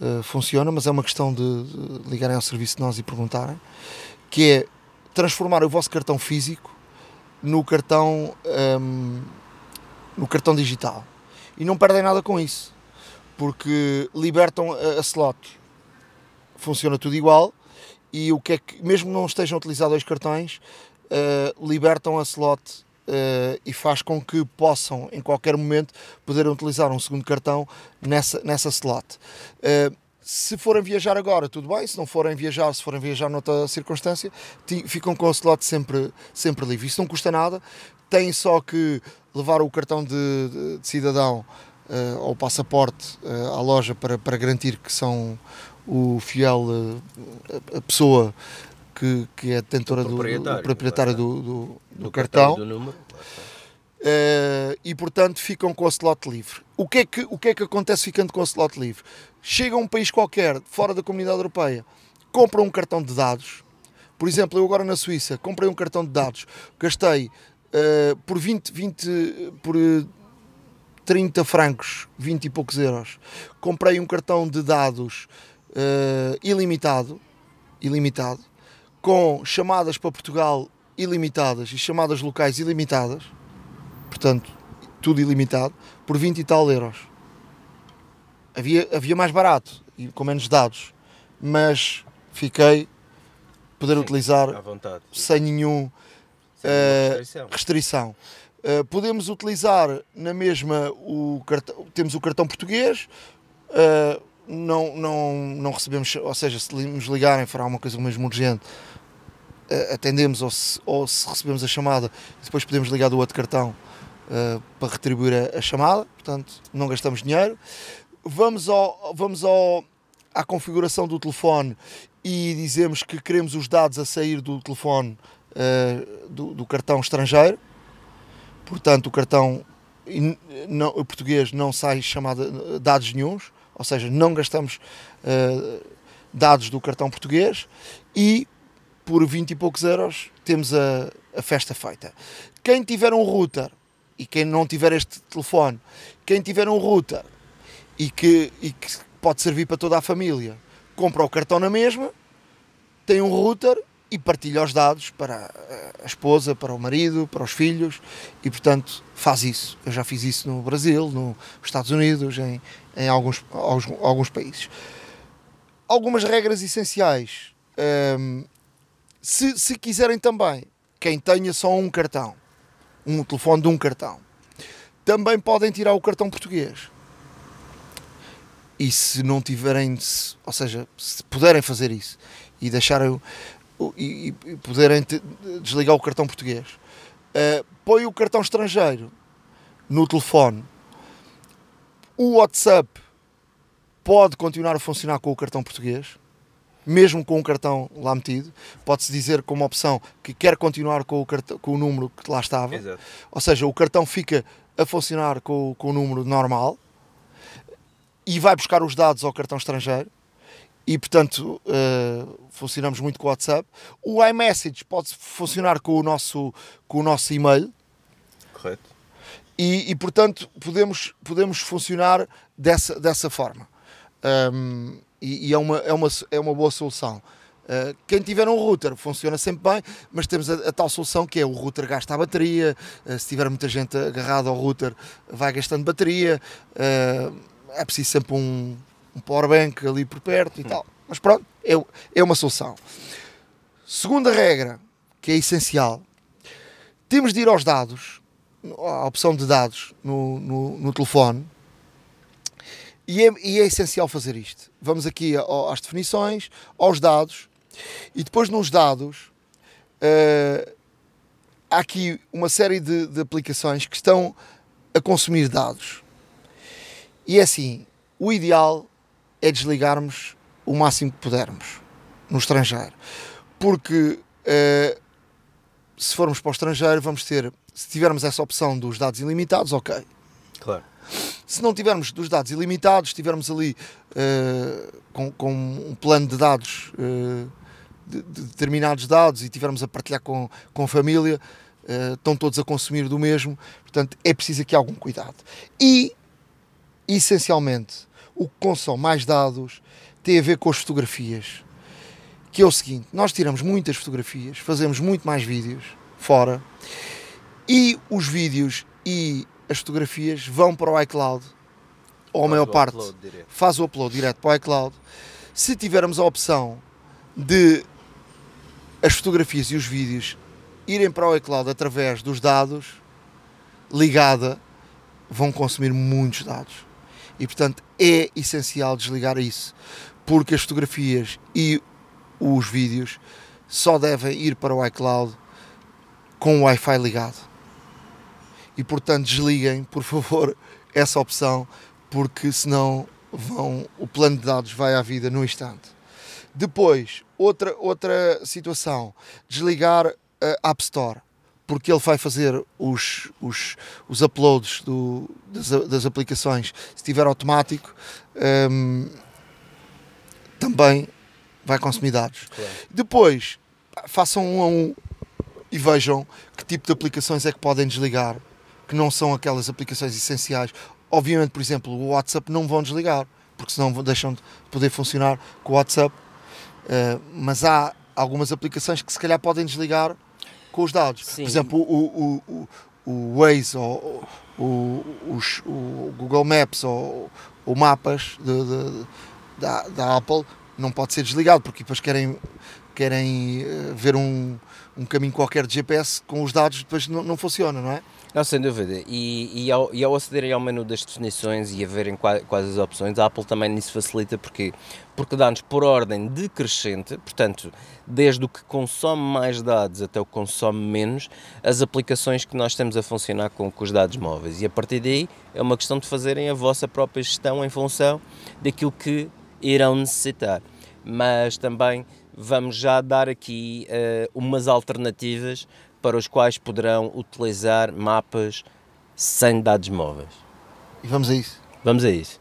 uh, funciona, mas é uma questão de, de, ligarem ao serviço de nós e perguntarem, que é transformar o vosso cartão físico no cartão um, no cartão digital e não perdem nada com isso porque libertam a, a slot funciona tudo igual e o que é que mesmo não estejam utilizados dois cartões uh, libertam a slot uh, e faz com que possam em qualquer momento poderem utilizar um segundo cartão nessa, nessa slot uh, se forem viajar agora, tudo bem. Se não forem viajar, se forem viajar noutra circunstância, ficam com o slot sempre, sempre livre. Isso não custa nada. Têm só que levar o cartão de, de, de cidadão uh, ou passaporte uh, à loja para, para garantir que são o fiel, uh, a pessoa que, que é detentora do, do proprietário do, do, do, cartão. cartão. Uh, e portanto ficam com o slot livre. O que, é que, o que é que acontece ficando com o slot livre? Chega a um país qualquer, fora da comunidade europeia, compra um cartão de dados. Por exemplo, eu agora na Suíça comprei um cartão de dados, gastei uh, por 20, 20 por 30 francos, 20 e poucos euros. Comprei um cartão de dados uh, ilimitado, ilimitado, com chamadas para Portugal ilimitadas e chamadas locais ilimitadas portanto, tudo ilimitado, por 20 e tal euros. Havia, havia mais barato e com menos dados, mas fiquei poder sim, utilizar vontade, sem nenhum sem uh, restrição. restrição. Uh, podemos utilizar na mesma o cartão, temos o cartão português, uh, não, não, não recebemos, ou seja, se nos ligarem fará uma coisa mesmo urgente, atendemos ou se, ou se recebemos a chamada, depois podemos ligar do outro cartão uh, para retribuir a, a, chamada, portanto não gastamos dinheiro. Vamos, ao, vamos ao, à configuração do telefone e dizemos que queremos os dados a sair do telefone uh, do, do, cartão estrangeiro, portanto o cartão não, o português não sai chamada dados nenhums, ou seja, não gastamos uh, dados do cartão português e por 20 e poucos euros temos a, a festa feita. Quem tiver um router e quem não tiver este telefone, quem tiver um router e que, e que pode servir para toda a família, compra o cartão na mesma, tem um router e partilha os dados para a esposa, para o marido, para os filhos e portanto faz isso. Eu já fiz isso no Brasil, nos Estados Unidos, em, em alguns, alguns, alguns países. Algumas regras essenciais. Um, se, se quiserem também, quem tenha só um cartão, um telefone de um cartão. Também podem tirar o cartão português. E se não tiverem, ou seja, se puderem fazer isso e deixarem e, e puderem desligar o cartão português, uh, põe o cartão estrangeiro no telefone. O WhatsApp pode continuar a funcionar com o cartão português mesmo com o cartão lá metido, pode-se dizer como opção que quer continuar com o, cartão, com o número que lá estava. Exato. Ou seja, o cartão fica a funcionar com, com o número normal e vai buscar os dados ao cartão estrangeiro e portanto uh, funcionamos muito com o WhatsApp. O iMessage pode funcionar com o nosso, com o nosso e-mail. Correto. E, e portanto podemos, podemos funcionar dessa, dessa forma. Um, e, e, é, uma, é, uma, é uma boa solução. Uh, quem tiver um router funciona sempre bem, mas temos a, a tal solução que é o router gasta a bateria, uh, se tiver muita gente agarrada ao router vai gastando bateria, uh, é preciso sempre um, um powerbank ali por perto e tal. Mas pronto, é, é uma solução. Segunda regra, que é essencial, temos de ir aos dados, à opção de dados no, no, no telefone, e é, e é essencial fazer isto. Vamos aqui às definições, aos dados, e depois nos dados uh, há aqui uma série de, de, aplicações que estão a consumir dados. E é assim, o ideal é desligarmos o máximo que pudermos no estrangeiro. Porque uh, se formos para o estrangeiro, vamos ter, se tivermos essa opção dos dados ilimitados, ok. Claro. Se não tivermos dos dados ilimitados, estivermos ali uh, com, com, um plano de dados, uh, de, de, determinados dados, e tivermos a partilhar com, com a família, uh, estão todos a consumir do mesmo, portanto é preciso aqui algum cuidado. E, essencialmente, o que consome mais dados tem a ver com as fotografias que é o seguinte: nós tiramos muitas fotografias, fazemos muito mais vídeos fora e os vídeos e as fotografias vão para o iCloud, ou a maior parte faz o upload direto para o iCloud. Se tivermos a opção de as fotografias e os vídeos irem para o iCloud através dos dados ligada, vão consumir muitos dados. E portanto é essencial desligar isso, porque as fotografias e os vídeos só devem ir para o iCloud com o Wi-Fi ligado. E portanto desliguem, por favor, <laughs> essa opção, porque senão vão, o plano de dados vai à vida no instante. Depois, outra, outra situação, desligar a App Store, porque ele vai fazer os, os, os uploads do, das, das aplicações, se tiver automático, um, também vai consumir dados. Claro. Depois, façam um a um e vejam que tipo de aplicações é que podem desligar, que não são aquelas aplicações essenciais. Obviamente, por exemplo, o WhatsApp não vão desligar, porque senão deixam de poder funcionar com o WhatsApp. Uh, mas há algumas aplicações que se calhar podem desligar com os dados. Sim. Por exemplo, o, o, o, o Waze ou o, os, o Google Maps ou o Mapas de, de, da, da Apple não pode ser desligado, porque depois querem, querem eh, ver um, um caminho qualquer de GPS com os dados, depois não, não funciona, não é? Não, sem dúvida. E, e, ao, e ao acederem ao menu das definições e a verem quais, quais as opções, a Apple também nisso facilita porque, porque dá-nos por ordem decrescente, portanto, desde o que consome mais dados até o que consome menos, as aplicações que nós estamos a funcionar com, com os dados móveis. E a partir daí é uma questão de fazerem a vossa própria gestão em função daquilo que irão necessitar. Mas também vamos já dar aqui uh, umas alternativas para os quais poderão utilizar mapas sem dados móveis. E vamos a isso. Vamos a isso.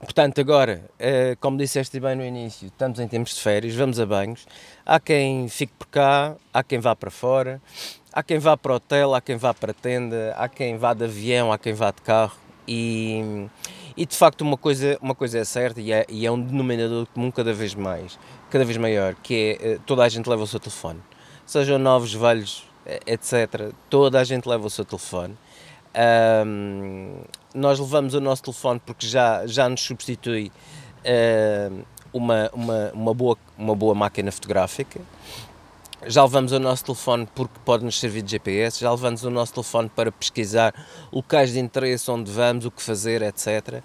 Portanto, agora, uh, como disseste bem no início, estamos em tempos de férias, vamos a banhos. Há quem fique por cá, há quem vá para fora, há quem vá para o hotel, há quem vá para a tenda, há quem vá de avião, há quem vá de carro. E, e de facto uma coisa, uma coisa é certa e é, e é um denominador comum cada vez mais, cada vez maior, que é eh, toda a gente leva o seu telefone. Sejam novos, velhos, eh, etc. Toda a gente leva o seu telefone. Um, nós levamos o nosso telefone porque já, já nos substitui uh, uma, uma, uma, boa, uma boa máquina fotográfica já levamos o nosso telefone porque pode nos servir de GPS, já levamos o nosso telefone para pesquisar locais de interesse, onde vamos, o que fazer, etc.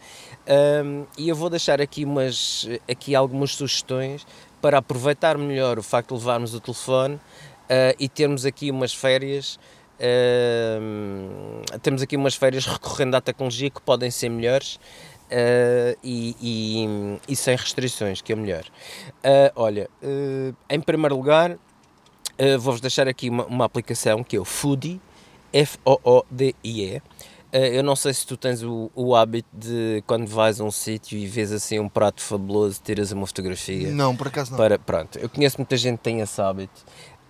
Um, e eu vou deixar aqui, umas, aqui algumas sugestões para aproveitar melhor o facto de levarmos o telefone uh, e termos aqui umas férias. Uh, temos aqui umas férias recorrendo à tecnologia que podem ser melhores Uh, e, e, e, sem restrições, que é melhor. Uh, olha, uh, em primeiro lugar, Vou-vos deixar aqui uma, uma, aplicação que é o Foodie, F-O-O-D-I-E. Eu não sei se tu tens o, o hábito de quando vais a um sítio e vês assim um prato fabuloso, tiras uma fotografia. Não, por acaso não. Para, pronto, eu conheço muita gente que tem esse hábito.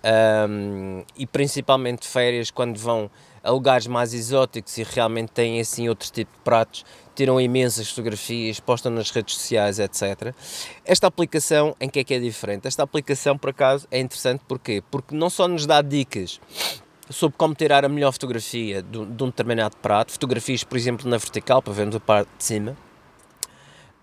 Um, e principalmente férias quando vão a lugares mais exóticos e realmente têm assim outro tipo de pratos, tiram imensas fotografias, postam nas redes sociais, etc. Esta aplicação, em que é que é diferente? Esta aplicação, por acaso, é interessante porquê? Porque não só nos dá dicas sobre como tirar a melhor fotografia de, de um determinado prato, fotografias, por exemplo, na vertical, para vermos a parte de cima,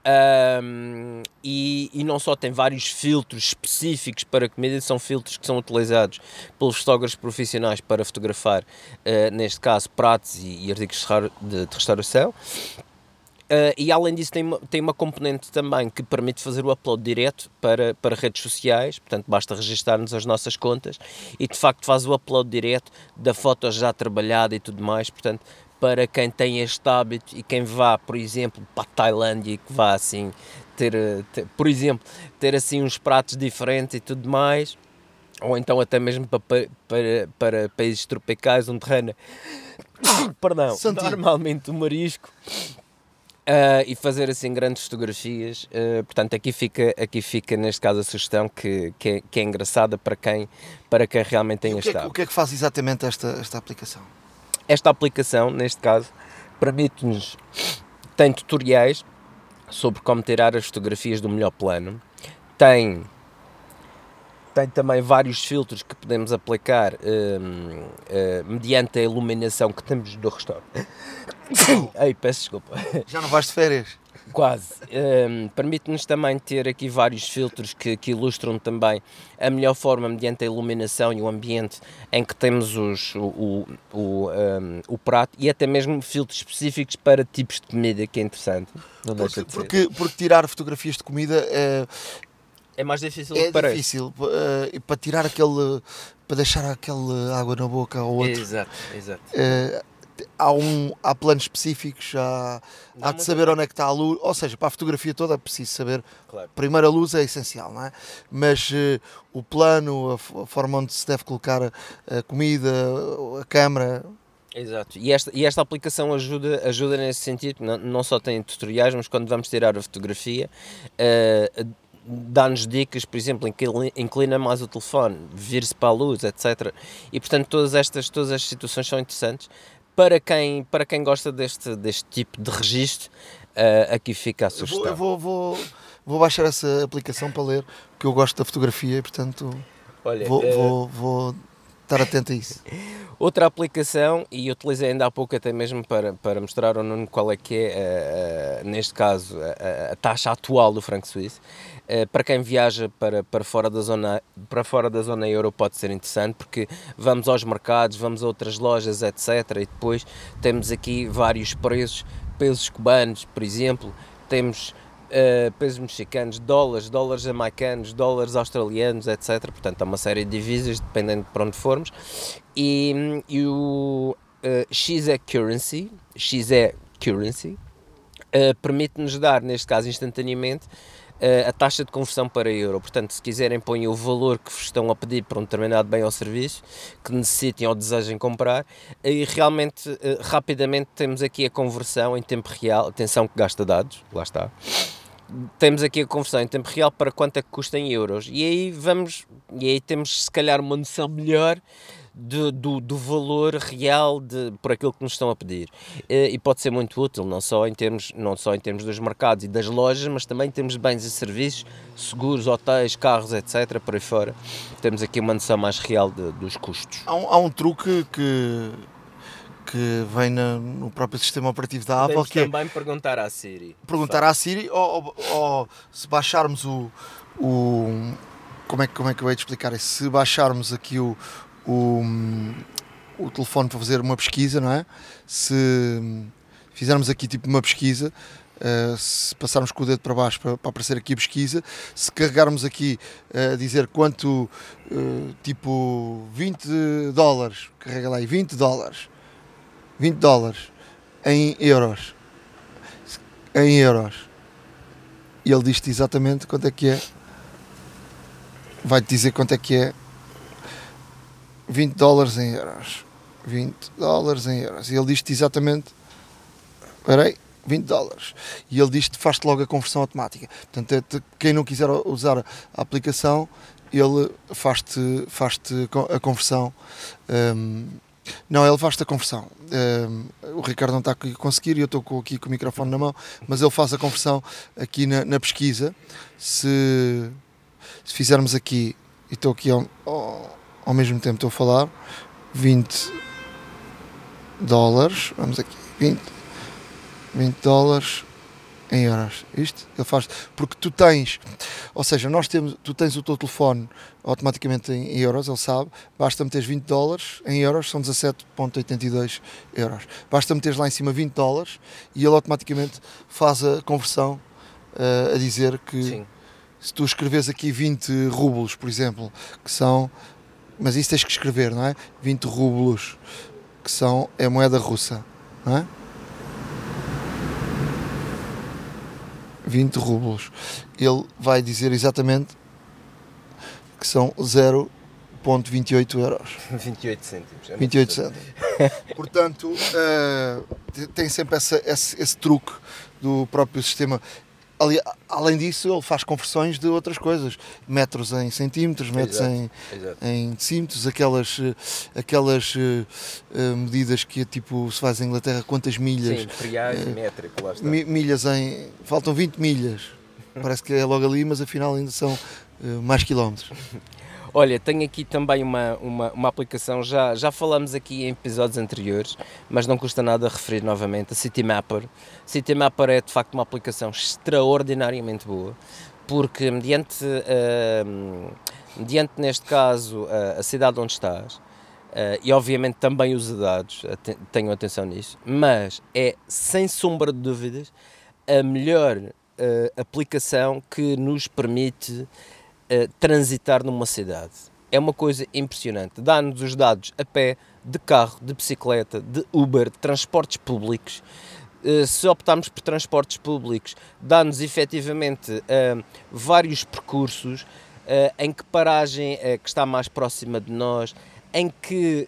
um, e, e, não só tem vários filtros específicos para comida, são filtros que são utilizados pelos fotógrafos profissionais para fotografar, uh, neste caso, pratos e, e artigos de, de restauração. Uh, e além disso, tem uma, tem uma componente também que permite fazer o upload direto para, para redes sociais, portanto, basta registar-nos as nossas contas e de facto faz o upload direto da foto já trabalhada e tudo mais, portanto, para quem tem este hábito e quem vá, por exemplo, para a Tailândia, que vá assim ter, ter, por exemplo, ter assim uns pratos diferentes e tudo mais, ou então até mesmo para, para, para países tropicais onde reina, <coughs> perdão, Santinho. normalmente o marisco. Uh, e fazer assim grandes fotografias. Uh, portanto, aqui fica, aqui fica neste caso a sugestão que, que, é, que é engraçada para quem, para quem realmente tem E o, que é, este o que é que faz exatamente esta, esta aplicação? Esta aplicação, neste caso, permite-nos, tem tutoriais sobre como tirar as fotografias do melhor plano, tem, tem também vários filtros que podemos aplicar hum, eh, mediante a iluminação que temos do restaurante. <coughs> Ei, peço desculpa. Já não vais de férias? Quase. Hum, Permite-nos também ter aqui vários filtros que, que ilustram também a melhor forma, mediante a iluminação e o ambiente em que temos os, o, o, o, hum, o prato e até mesmo filtros específicos para tipos de comida, que é interessante. Não deixa Porque, de ser. porque, porque tirar fotografias de comida é, É mais difícil do é que parece. difícil. e para tirar aquele. para deixar aquela água na boca ao outro. Exato, exato. eh, há, um, há planos específicos, há, há de saber onde é que está a luz, ou seja, para a fotografia toda é preciso saber. Claro. Primeiro a luz é essencial, não é? Mas eh, o plano, a, a forma onde se deve colocar a, a comida, a câmara, Exato. E esta, e esta aplicação ajuda, ajuda nesse sentido, não, não só tem tutoriais, mas quando vamos tirar a fotografia, eh, dá-nos dicas, por exemplo, inclina, inclina mais o telefone, vir-se para a luz, etc. E portanto todas estas, todas estas situações são interessantes. Para quem, para quem gosta deste, deste tipo de registro, eh, aqui fica a Eu vou, sugestão. eu vou, vou, vou baixar essa aplicação para ler, porque eu gosto da fotografia e portanto Olha, vou, vou, vou estar atento a isso. Outra aplicação, e utilizei ainda há pouco até mesmo para, para mostrar ao Nuno qual é que é, eh, eh, neste caso, a- a taxa atual do franco suíço. Eh, para quem viaja para, para, fora da zona, para fora da zona euro pode ser interessante porque vamos aos mercados, vamos a outras lojas, etc. E depois temos aqui vários preços, pesos cubanos, por exemplo, temos Uh, pesos mexicanos, dólares, dólares jamaicanos, dólares australianos, etc. Portanto, há uma série de divisas, dependendo de para onde formos. E, e o uh, X é currency, X é currency, uh, permite-nos dar, neste caso instantaneamente, a taxa de conversão para euro. Portanto, se quiserem, ponham o valor que vos estão a pedir para um determinado bem ou serviço que necessitem ou desejem comprar e realmente, rapidamente, temos aqui a conversão em tempo real. Atenção que gasta dados, lá está temos aqui a conversão em tempo real para quanto é que custa em euros. E aí vamos e aí temos se calhar uma noção melhor de- do, do valor real de, por aquilo que nos estão a pedir. Eh, e pode ser muito útil não só em termos não só em termos dos mercados e das lojas mas também em termos de bens e serviços seguros hotéis carros etc por aí fora. Temos aqui uma noção mais real de- dos custos. Há um, há um truque que, que vem na- no próprio sistema operativo da Apple Podemos que é também perguntar à Siri perguntar à Siri ou, ou- ou se baixarmos o, o como é, que- como é que eu hei de explicar isso? Se baixarmos aqui o, o, o telefone para fazer uma pesquisa, não é? Se fizermos aqui tipo uma pesquisa, eh, se passarmos com o dedo para baixo para, para aparecer aqui a pesquisa, se carregarmos aqui eh, a dizer quanto, eh, tipo 20 dólares, carrega lá aí 20 dólares, 20 dólares em euros, em euros, e ele diz-te exatamente quanto é que é, vai-te dizer quanto é que é 20 dólares em euros. 20 dólares em euros. E ele diz-te exatamente. Espera aí, 20 dólares. E ele diz-te, faz-te logo a conversão automática. Portanto, é te- quem não quiser usar a aplicação, ele faz-te faz a conversão. hum, não, ele faz-te a conversão. Hum, o Ricardo não está a conseguir e eu estou aqui com o microfone na mão, mas ele faz a conversão aqui na, na pesquisa. Se, se fizermos aqui, e estou aqui ao, ao, ao mesmo tempo estou a falar, 20 dólares, vamos aqui, 20, 20 dólares em euros, isto ele faz, porque tu tens, ou seja, nós temos, tu tens o teu telefone automaticamente em, euros, ele sabe, basta meteres 20 dólares em euros, são 17.82 euros, basta meteres lá em cima 20 dólares e ele automaticamente faz a conversão eh, a dizer que sim se tu escreves aqui 20 rublos, por exemplo, que são, mas isso tens que escrever, não é? 20 rublos, que são, é moeda russa. não é? 20 rublos. Ele vai dizer exatamente que são 0.28 euros. <laughs> 28 cêntimos. é 28 muito cêntimos. <laughs> Portanto, eh, tem sempre essa- esse, esse truque do próprio sistema. Ali- além disso, ele faz conversões de outras coisas. Metros em centímetros, metros Exato. em, Exato. em decímetros, aquelas, eh, aquelas eh, medidas que tipo, se faz em Inglaterra, quantas milhas? Sim, reais, métrico, lá está. Mi- milhas em. Faltam 20 milhas. Parece que é logo ali, mas afinal ainda são eh, mais quilómetros. <laughs> Olha, tenho aqui também uma, uma, uma aplicação, já, já falamos aqui em episódios anteriores, mas não custa nada referir novamente, a Citymapper. Citymapper é de facto uma aplicação extraordinariamente boa, porque mediante, ah, mediante neste caso, a, a cidade onde estás, ah, e obviamente também os dados, tenham atenção nisso, mas é sem sombra de dúvidas a melhor ah, aplicação que nos permite transitar numa cidade. É uma coisa impressionante. Dá-nos os dados a pé, de carro, de bicicleta, de Uber, de transportes públicos. Eh, se optarmos por transportes públicos, dá-nos efetivamente eh, vários percursos, eh, em que paragem é que está mais próxima de nós, em que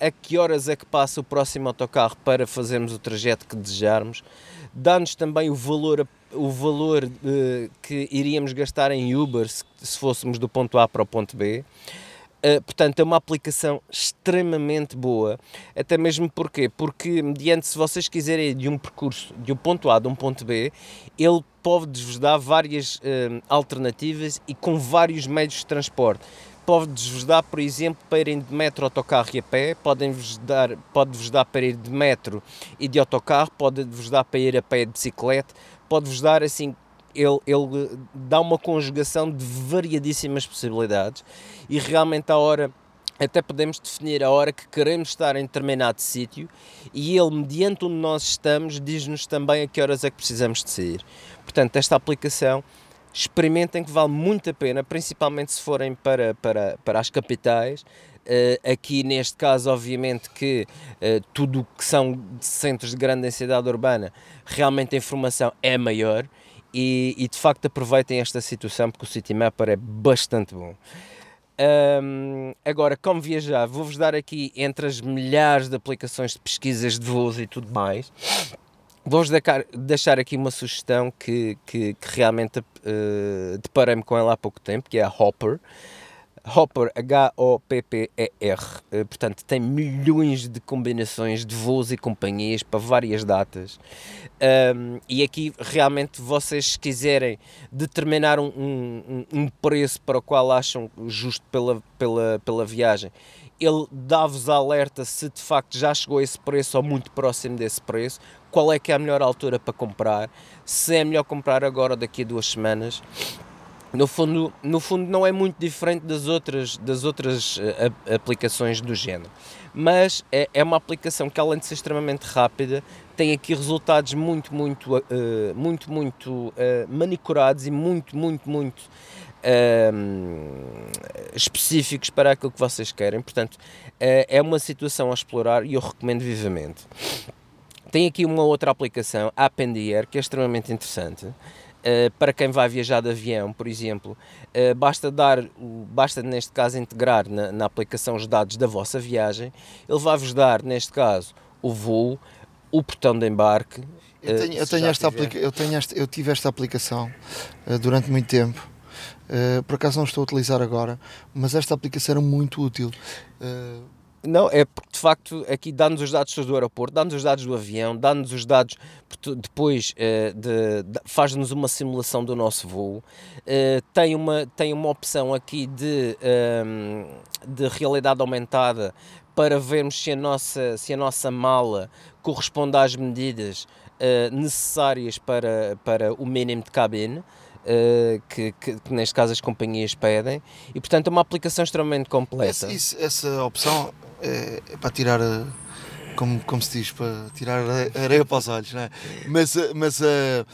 a que horas é que passa o próximo autocarro para fazermos o trajeto que desejarmos, dá-nos também o valor, a- o valor eh, que iríamos gastar em Uber se, se fôssemos do ponto A para o ponto B. Uh, portanto, é uma aplicação extremamente boa, até mesmo porque, porque mediante se vocês quiserem ir de um percurso de um ponto A a um ponto B, ele pode-vos dar várias uh, alternativas e com vários meios de transporte. Pode-vos dar, por exemplo, para irem de metro, autocarro e a pé, podem-vos dar, pode-vos dar para ir de metro e de autocarro, pode-vos dar para ir a pé de bicicleta, pode-vos dar assim ele, ele dá uma conjugação de variadíssimas possibilidades e realmente a hora até podemos definir a hora que queremos estar em determinado sítio e ele, mediante onde nós estamos, diz-nos também a que horas é que precisamos de sair. Portanto, esta aplicação, experimentem que vale muito a pena, principalmente se forem para, para, para as capitais. Uh, aqui neste caso, obviamente que uh, tudo o que são centros de grande densidade urbana, realmente a informação é maior e, e, de facto aproveitem esta situação porque o Citymapper é bastante bom. Um, agora, como viajar, vou-vos dar aqui entre as milhares de aplicações de pesquisas de voos e tudo mais, vou-vos deixar aqui uma sugestão que, que, que realmente uh, deparei-me com ela há pouco tempo, que é a Hopper. Hopper, H-O-P-P-E-R, uh, portanto tem milhões de combinações de voos e companhias para várias datas. Um, e aqui realmente vocês se quiserem determinar um, um, um, preço para o qual acham justo pela, pela, pela viagem, ele dá-vos alerta se de facto já chegou a esse preço ou muito próximo desse preço, qual é que é a melhor altura para comprar, se é melhor comprar agora ou daqui a duas semanas. No fundo, no fundo não é muito diferente das outras, das outras uh, aplicações do género, mas é, é, uma aplicação que além de ser extremamente rápida, tem aqui resultados muito, muito, uh, muito, muito uh, manicurados e muito, muito, muito específicos para aquilo que vocês querem. Portanto, é uma situação a explorar e eu recomendo vivamente. Tem aqui uma outra aplicação, a Appendier, que é extremamente interessante. Uh, para quem vai viajar de avião, por exemplo, uh, basta dar, basta neste caso integrar na, na, aplicação os dados da vossa viagem, ele vai-vos dar, neste caso, o voo, o botão de embarque. Eu tenho, eu tenho esta aplica eu, tenho esta, eu tive esta aplicação uh, durante muito tempo. por acaso não estou a utilizar agora, mas esta aplicação era muito útil. Não, é porque de facto aqui dá-nos os dados do aeroporto, dá-nos os dados do avião, dá-nos os dados, depois uh, de, de, faz-nos uma simulação do nosso voo, uh, tem, uma, tem uma opção aqui de, um, de realidade aumentada para vermos se a nossa, se a nossa mala corresponde às medidas uh, necessárias para, para o mínimo de cabine. Uh, que, que, que, neste caso as companhias pedem e portanto é uma aplicação extremamente completa. Essa, essa opção é, é, para tirar, como, como se diz, para tirar areia para os olhos, não é? Mas, mas uh,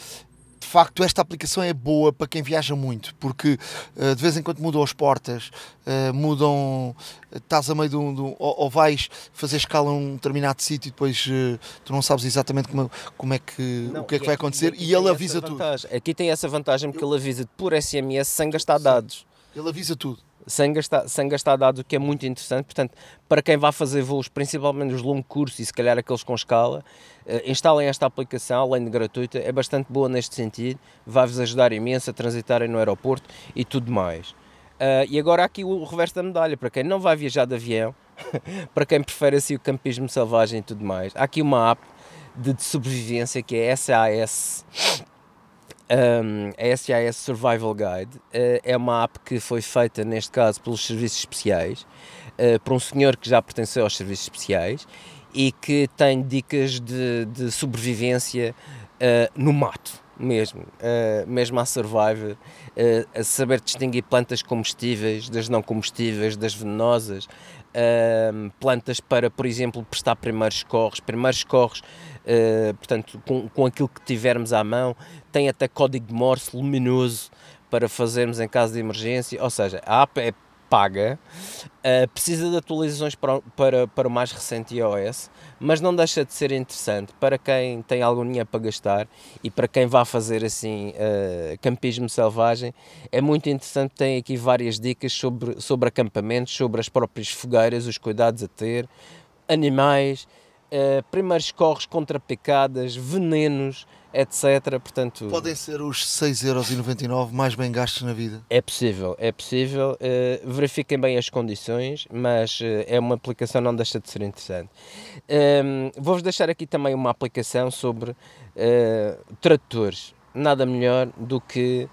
de facto, esta aplicação é boa para quem viaja muito, porque uh, de vez em quando mudam as portas, uh, mudam. Estás a meio de um. De um ou, ou, vais fazer escala num determinado sítio e depois tu não sabes exatamente como, como é que, não, o que é que vai acontecer e, e ele avisa tudo. Aqui tem essa vantagem porque ele avisa por SMS sem gastar dados. Ele avisa tudo sem gastar, sem gastar dados, o que é muito interessante. Portanto, para quem vai fazer voos, principalmente os longos cursos e se calhar aqueles com escala, uh, instalem esta aplicação, além de gratuita, é bastante boa neste sentido, vai-vos ajudar imenso a transitarem no aeroporto e tudo mais. Uh, e agora aqui o reverso da medalha, para quem não vai viajar de avião, <laughs> para quem prefere assim o campismo selvagem e tudo mais, há aqui uma app de, de sobrevivência que é SAS um, a SIS Survival Guide uh, é uma app que foi feita, neste caso, pelos serviços especiais, uh, por um senhor que já pertenceu aos serviços especiais e que tem dicas de, de sobrevivência uh, no mato mesmo, uh, mesmo a survival, uh, a saber distinguir plantas comestíveis das não comestíveis, das venenosas, uh, plantas para, por exemplo, prestar primeiros corres, primeiros corres uh, portanto, com, com aquilo que tivermos à mão, tem até código de Morse luminoso para fazermos em caso de emergência, ou seja, a app é paga, uh, precisa de atualizações para, para, para o mais recente iOS, mas não deixa de ser interessante para quem tem algum dinheiro para gastar e para quem vá fazer assim uh, campismo selvagem. É muito interessante, tem aqui várias dicas sobre, sobre acampamentos, sobre as próprias fogueiras, os cuidados a ter, animais uh, primeiros corres contra picadas, venenos, etc. Portanto, Podem ser os 6,99€ mais bem gastos na vida. É possível, é possível. Uh, verifiquem bem as condições, mas uh, é uma aplicação não deixa de ser interessante. Um, Vou-vos deixar aqui também uma aplicação sobre uh, tradutores. Nada melhor do que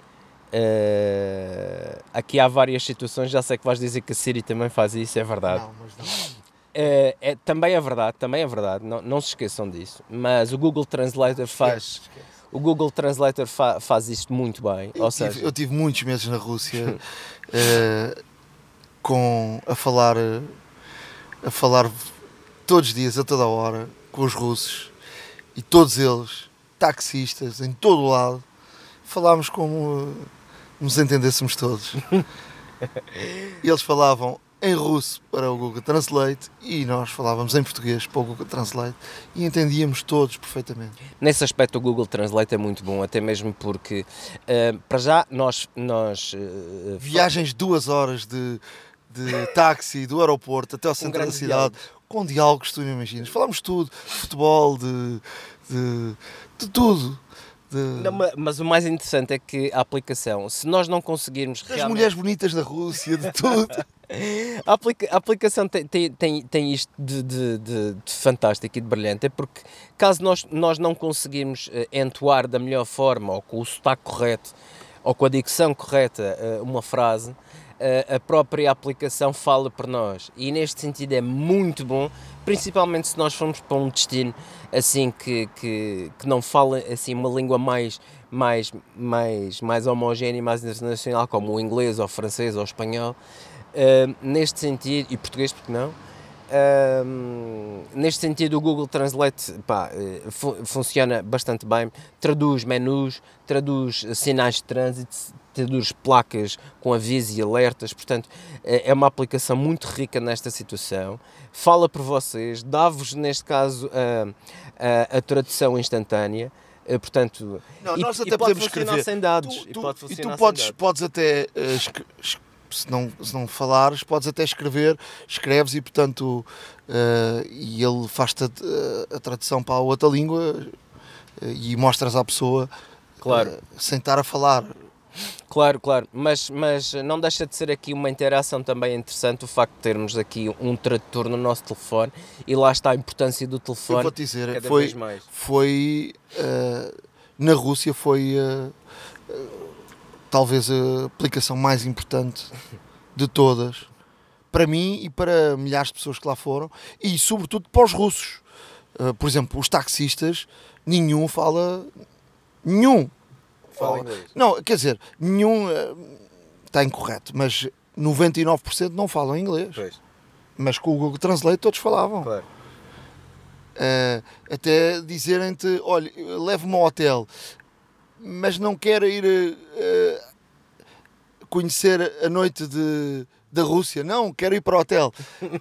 Uh, aqui há várias situações, já sei que vais dizer que a Siri também faz isso, é verdade. Não, mas não. É, é, também é verdade, também é verdade, não, não se esqueçam disso. Mas o Google Translator faz. Esquece, esquece. O Google Translator fa, faz isto muito bem. Eu, ou tive, seja... eu tive muitos meses na Rússia uh, <laughs> com, a falar a falar todos os dias, a toda a hora, com os russos e todos eles, taxistas, em todo o lado, falámos como nos entendêssemos todos. e <laughs> eles falavam em russo para o Google Translate e nós falávamos em português para o Google Translate e entendíamos todos perfeitamente. Nesse aspecto o Google Translate é muito bom, até mesmo porque uh, para já nós... nós uh, Viagens de duas horas de, de táxi do aeroporto até ao centro um da cidade, diálogo. com diálogos tu não imaginas. Falámos tudo, futebol, de, de, de tudo. De... Não, mas o mais interessante é que a aplicação, se nós não conseguirmos. Das realmente... mulheres bonitas da Rússia, de tudo. <laughs> A, aplica a aplicação tem, tem, tem, isto de, de, de, de, fantástico e de brilhante, é porque caso nós, nós não conseguirmos uh, entoar da melhor forma, ou com o sotaque correto, ou com a dicção correta, uh, uma frase, uh, a própria aplicação fala por nós. E neste sentido é muito bom, principalmente se nós formos para um destino assim que, que, que não fala assim uma língua mais mais mais mais homogénea, mais internacional como o inglês ou o francês ou o espanhol. Uh, neste sentido, e português porque não, uh, neste sentido o Google Translate pá, uh, fu funciona bastante bem, traduz menus, traduz sinais de trânsito, traduz placas com avisos e alertas, portanto é uma aplicação muito rica nesta situação, fala por vocês, dá-vos neste caso a, a, a tradução instantânea, portanto, não, e, nós até podemos escrever. sem dados tu, tu, e, e tu podes, podes até uh, se não, se não falares, podes até escrever, escreves e, portanto, uh, e ele faz-te a, a, tradução para a outra língua uh, e mostras à pessoa claro. Sem estar a falar. Claro, claro, mas, mas não deixa de ser aqui uma interação também interessante o facto de termos aqui um tradutor no nosso telefone e lá está a importância do telefone. Eu vou te dizer, foi, foi na Rússia foi talvez a aplicação mais importante de todas, para mim e para milhares de pessoas que lá foram, e sobretudo para os russos. Uh, por exemplo, os taxistas, nenhum fala. Nenhum. Fala inglês. Não, quer dizer, nenhum. Uh, está incorreto, mas 99% não falam inglês. Pois. Mas com o Google Translate todos falavam. Claro. Uh, até dizerem-te: olha, leve-me ao hotel mas não quer ir uh, conhecer a noite de, da Rússia. Não, quer ir para o hotel. <laughs>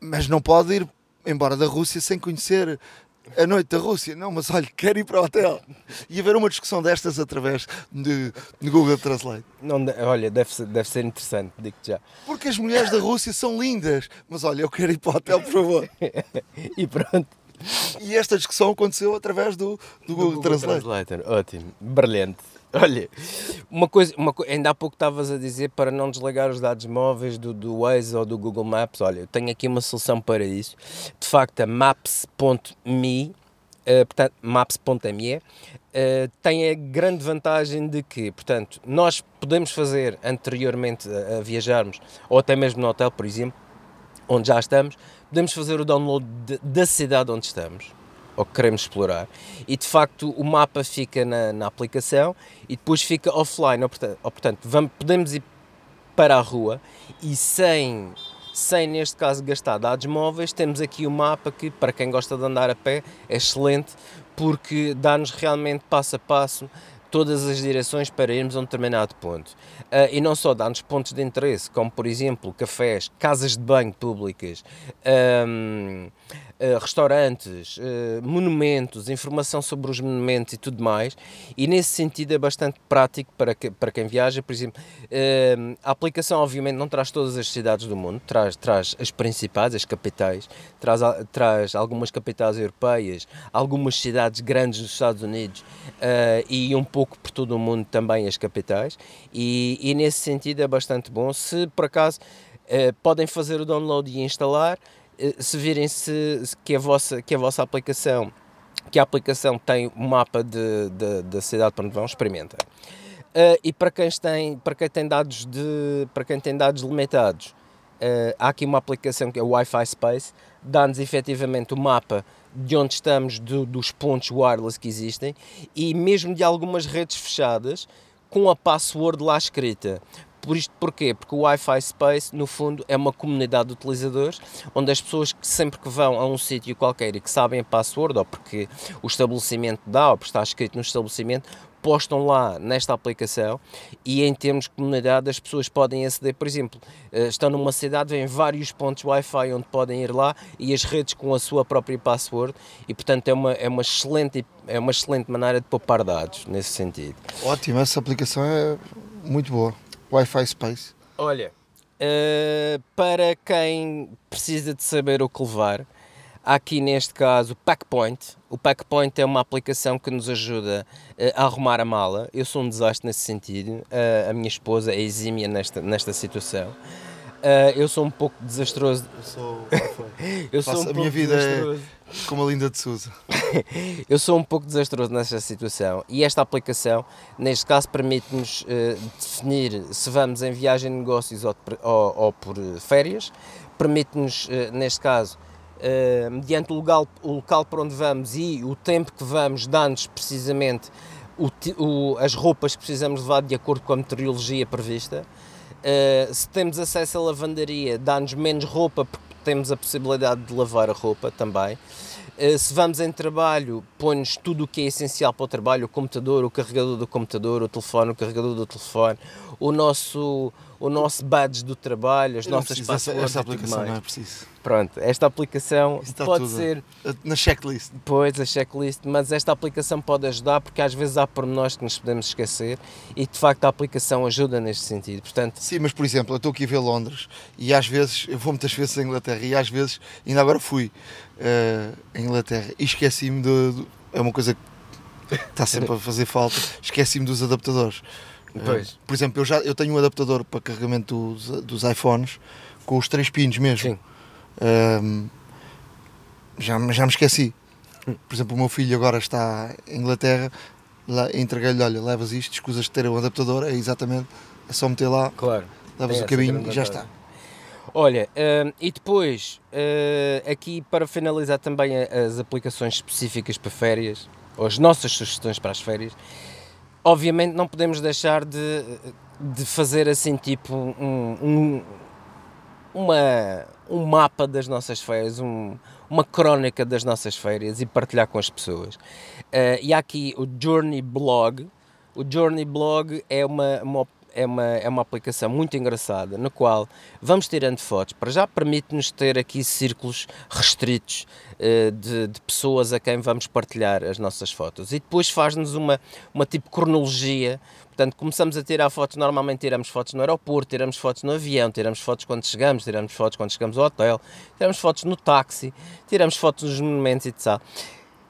mas não pode ir embora da Rússia sem conhecer a noite da Rússia. Não, mas olha, quero ir para o hotel. E haver uma discussão destas através de, de Google Translate. Não, olha, deve ser, deve ser interessante, digo-te já. Porque as mulheres da Rússia são lindas. Mas olha, eu quero ir para o hotel, por favor. <laughs> e pronto. E esta discussão aconteceu através do, do, do Google, Google Translate. Translator. Ótimo, brilhante. <laughs> Olha, uma coisa, uma, ainda há pouco estavas a dizer para não desligar os dados móveis do, do Waze ou do Google Maps. Olha, eu tenho aqui uma solução para isso. De facto, a maps.me, uh, portanto, maps.me, uh, tem a grande vantagem de que, portanto, nós podemos fazer anteriormente a, a viajarmos, ou até mesmo no hotel, por exemplo, onde já estamos, podemos fazer o download de, da cidade onde estamos ou que queremos explorar. E de facto o mapa fica na, na aplicação e depois fica offline. Ou, portanto, ou, portanto vamos, podemos ir para a rua e sem, sem, neste caso, gastar dados móveis, temos aqui o mapa que, para quem gosta de andar a pé, é excelente porque dá-nos realmente passo a passo todas as direções para irmos a um determinado ponto. Uh, e não só dá-nos pontos de interesse, como por exemplo cafés, casas de banho públicas, um, restaurantes, uh, monumentos, informação sobre os monumentos e tudo mais, e nesse sentido é bastante prático para, que, para quem viaja. Por exemplo, uh, a aplicação, obviamente, não traz todas as cidades do mundo, traz, traz as principais, as capitais, traz, traz algumas capitais europeias, algumas cidades grandes dos Estados Unidos e um pouco por todo o mundo também as capitais, e, e nesse sentido é bastante bom. Se por acaso. podem fazer o download e instalar, eh, se virem se, que, a vossa, que a vossa aplicação que a aplicação tem um mapa de, de, da cidade para onde vão, experimentem. Uh, e para quem, tem, para, quem tem dados de, para quem tem dados limitados, uh, há aqui uma aplicação que é o Wi-Fi Space, dá-nos efetivamente o mapa de onde estamos, do, dos pontos wireless que existem e mesmo de algumas redes fechadas com a password lá escrita. Por isto porquê? Porque o Wi-Fi Space, no fundo, é uma comunidade de utilizadores onde as pessoas que sempre que vão a um sítio qualquer e que sabem a password, ou porque o estabelecimento dá, ou porque está escrito no estabelecimento, postam lá nesta aplicação e em termos de comunidade as pessoas podem aceder, por exemplo, eh, estão numa cidade, vêm vários pontos Wi-Fi onde podem ir lá e as redes com a sua própria password e portanto é uma, é uma, excelente, é uma excelente maneira de poupar dados nesse sentido. Ótimo, essa aplicação é muito boa. Wi-Fi Space? Olha, uh, para quem precisa de saber o que levar, há aqui neste caso o Packpoint. O Packpoint é uma aplicação que nos ajuda uh, a arrumar a mala. Eu sou um desastre nesse sentido. Uh, a minha esposa é exímia nesta, nesta situação. Uh, eu sou um pouco desastroso. Eu sou. <laughs> eu sou um a pouco minha vida é como a Linda de Souza. <laughs> eu sou um pouco desastroso nesta situação e esta aplicação, neste caso, permite-nos uh, definir se vamos em viagem de negócios ou, ou, ou por férias, permite-nos, uh, neste caso, mediante o local, o local para onde vamos e o tempo que vamos, dá-nos precisamente o, o, as roupas que precisamos levar de acordo com a meteorologia prevista. Uh, se temos acesso à lavandaria, dá-nos menos roupa porque temos a possibilidade de lavar a roupa também. Uh, se vamos em trabalho, põe-nos tudo o que é essencial para o trabalho: o computador, o carregador do computador, o telefone, o carregador do telefone, o nosso o nosso badge do trabalho, as Eu nossas passwords. Essa aplicação não é preciso. Pronto, esta aplicação pode tudo. ser. Na checklist. Pois, a checklist, mas esta aplicação pode ajudar porque às vezes há pormenores que nos podemos esquecer e de facto a aplicação ajuda neste sentido. Portanto, Sim, mas por exemplo, eu estou aqui a ver Londres e às vezes, eu vou muitas vezes à Inglaterra e às vezes, ainda agora fui uh, à Inglaterra e esqueci-me de, de. É uma coisa que está sempre a fazer falta, esqueci-me dos adaptadores. Pois. Uh, por exemplo, eu, já, eu tenho um adaptador para carregamento dos, dos iPhones com os três pinos mesmo. Sim. Um, já, já me esqueci. Por exemplo, o meu filho agora está em Inglaterra, entreguei-lhe, olha, levas isto, escusas de ter um adaptador, é exatamente, é só meter lá, claro. levas o cabinho e já está. Olha, uh, e depois, uh, aqui para finalizar também as aplicações específicas para férias, ou as nossas sugestões para as férias, obviamente não podemos deixar de, de fazer assim tipo um, um uma, um mapa das nossas férias, um, uma crónica das nossas férias e partilhar com as pessoas. Uh, e há aqui o Journey Blog. O Journey Blog é uma, uma é uma, é uma aplicação muito engraçada, na qual vamos tirando fotos. Para já permite-nos ter aqui círculos restritos de, de, pessoas a quem vamos partilhar as nossas fotos. E depois faz-nos uma, uma tipo cronologia. Portanto, começamos a tirar fotos, normalmente tiramos fotos no aeroporto, tiramos fotos no avião, tiramos fotos quando chegamos, tiramos fotos quando chegamos ao hotel, tiramos fotos no táxi, tiramos fotos nos monumentos e tal.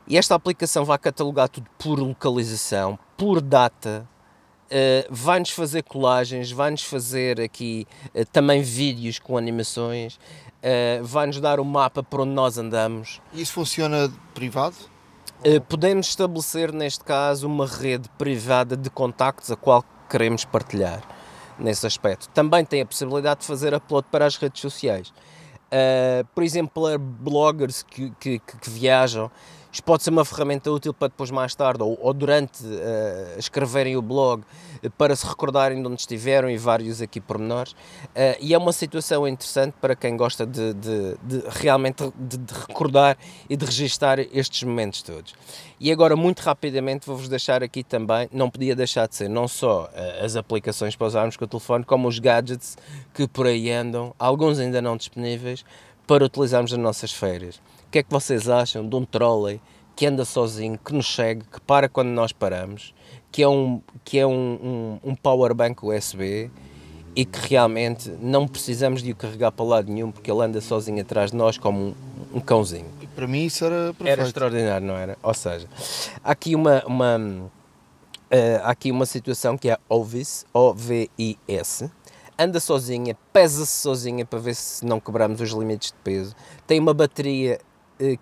E esta aplicação vai catalogar tudo por localização, por data, Uh, vai-nos fazer colagens, vai-nos fazer aqui uh, também vídeos com animações, uh, vai-nos dar o mapa por onde nós andamos. Isso funciona privado? podemos estabelecer, neste caso, uma rede privada de contactos a qual queremos partilhar nesse aspecto. Também tem a possibilidade de fazer upload para as redes sociais. por exemplo, para bloggers que, que, que viajam isto pode ser uma ferramenta útil para depois, mais tarde, ou, ou durante uh, escreverem o blog, uh, para se recordarem de onde estiveram e vários aqui pormenores. Uh, e é uma situação interessante para quem gosta de, de, de realmente de, de, recordar e de registar estes momentos todos. E agora, muito rapidamente, vou-vos deixar aqui também, não podia deixar de ser, não só as aplicações para usarmos com o telefone, como os gadgets que por aí andam, alguns ainda não disponíveis, para utilizarmos nas nossas férias. O que é que vocês acham de um trolley que anda sozinho, que nos segue, que para quando nós paramos, que é um, que é um, um, um power bank USB e que realmente não precisamos de o carregar para lado nenhum porque ele anda sozinho atrás de nós como um, um cãozinho. E para mim isso era perfeito. Era extraordinário, não era? Ou seja, há aqui uma, uma, uh, há aqui uma situação que é Ovis, O-V-I-S, anda sozinha, pesa-se sozinha para ver se não quebramos os limites de peso, tem uma bateria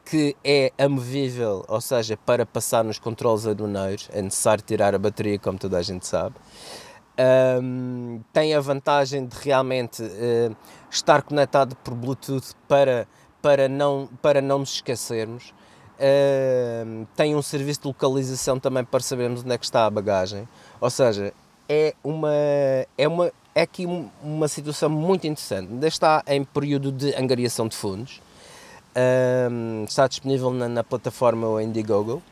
que é amovível, ou seja, para passar nos controles aduaneiros, é necessário tirar a bateria, como toda a gente sabe. Um, tem a vantagem de realmente uh, estar conectado por Bluetooth para, para, não, para não nos esquecermos. Uh, tem um serviço de localização também para sabermos onde é que está a bagagem. Ou seja, é uma, é uma é aqui uma situação muito interessante. Ainda está em período de angariação de fundos. Um, está disponível na, na plataforma Indiegogo.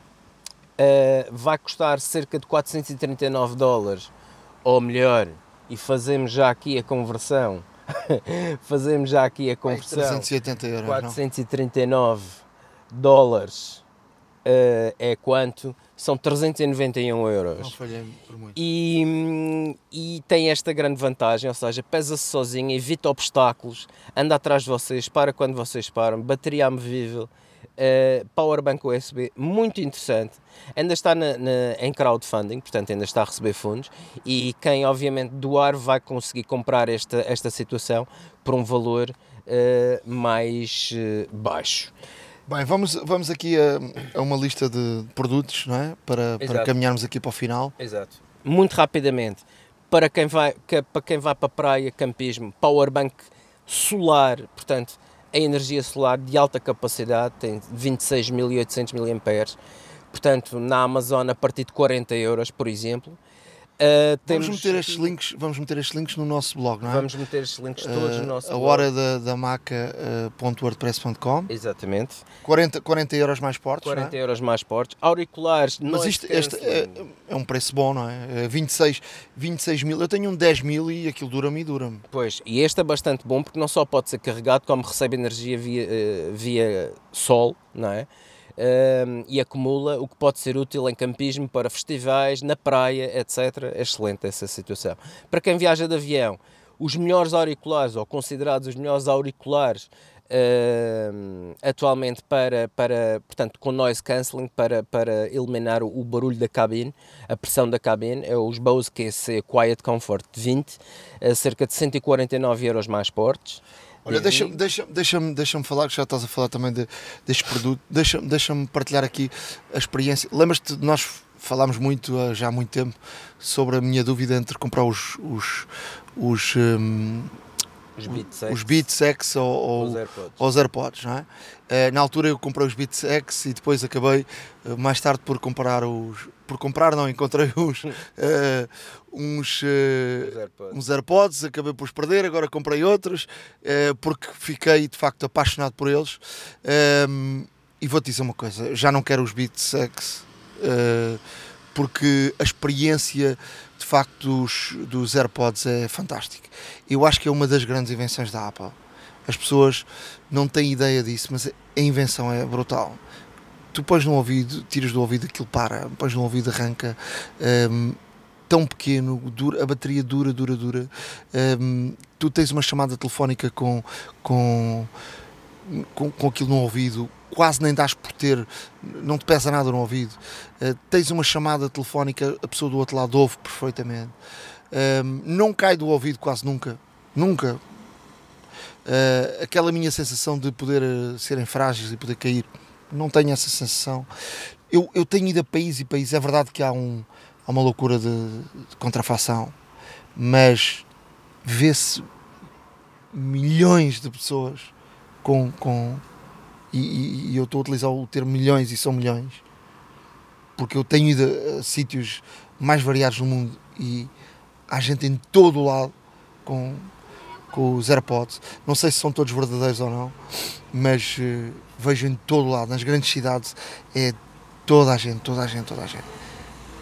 Uh, vai custar cerca de 439 dólares, ou melhor, e fazemos já aqui a conversão. <laughs> fazemos já aqui a conversão. 380 euros. 439 não? dólares uh, é quanto? São 391 euros. Não falhei por muito. E, e tem esta grande vantagem, ou seja, pesa-se sozinho, evita obstáculos, anda atrás de vocês, para quando vocês param, bateria amovível, uh, powerbank USB, muito interessante. Ainda está na, na, em crowdfunding, portanto ainda está a receber fundos e quem obviamente doar vai conseguir comprar esta, esta situação por um valor uh, mais uh, baixo. Bem, vamos, vamos aqui a, a uma lista de produtos, não é? Para, para caminharmos aqui para o final. Exato. Muito rapidamente, para quem vai, para quem vai para a praia, campismo, powerbank solar, portanto, a energia solar de alta capacidade, tem 26.800 mAh, portanto, na Amazon a partir de 40 euros, por exemplo. Uh, vamos, meter estes links, vamos meter estes links no nosso blog, não é? Vamos meter estes links todos uh, no nosso a blog. A hora da, da maca.wordpress.com uh, Exatamente. 40, 40 euros mais portos, 40 é? euros mais portos. Auriculares, Mas isto este é, é, um preço bom, não é? 26, é 26 mil, eu tenho um 10 mil e aquilo dura-me e dura-me. Pois, e este é bastante bom porque não só pode ser carregado, como recebe energia via, via sol, não é? E acumula, o que pode ser útil em campismo para festivais, na praia, etc. É excelente essa situação. Para quem viaja de avião, os melhores auriculares, ou considerados os melhores auriculares uh, atualmente para, para, portanto, com noise cancelling, para, para eliminar o, o, barulho da cabine, a pressão da cabine, é os Bose QC Quiet Comfort 20, a cerca de 149 euros mais portes. Olha, deixa-me deixa, deixa, deixa falar, que já estás a falar também de, deste produto, deixa-me deixa partilhar aqui a experiência. Lembras-te de nós falámos muito uh, já há muito tempo sobre a minha dúvida entre comprar os, os, os, um, Os Beats X. os Beats X ou, ou, Os AirPods. aos AirPods, não é? Eh, na altura eu comprei os Beats X e depois acabei eh, mais tarde por comprar os por comprar não encontrei <laughs> os eh, uns Os AirPods. uns AirPods, acabei por os perder, agora comprei outros eh, porque fiquei de facto apaixonado por eles. Ehm, e vou-te dizer uma coisa: já não quero os Beats X porque a experiência de facto dos, dos AirPods é fantástica. Eu acho que é uma das grandes invenções da Apple. As pessoas não têm ideia disso, mas a invenção é brutal. Tu pões no ouvido, tiras do ouvido, aquilo para, pões no ouvido, arranca. ehm, tão pequeno, dura, a bateria dura, dura, dura. Ehm, tu tens uma chamada telefónica com, com, com, com aquilo no ouvido, quase nem dás por ter, não te pesa nada no ouvido. Eh, tens uma chamada telefónica, a pessoa do outro lado ouve perfeitamente. Ehm, não cai do ouvido quase nunca, nunca. Eh, aquela minha sensação de poder eh, serem frágeis e poder cair, não tenho essa sensação. Eu, eu tenho ido a país e país, é verdade que há, um, há uma loucura de, de contrafação, mas vê-se milhões de pessoas com. com e, e- eu estou a utilizar o termo milhões e são milhões, porque eu tenho ido a, a sítios mais variados no mundo e há gente em todo o lado com, com os AirPods. Não sei se são todos verdadeiros ou não, mas eh, vejo em todo o lado, nas grandes cidades, é toda a gente, toda a gente, toda a gente,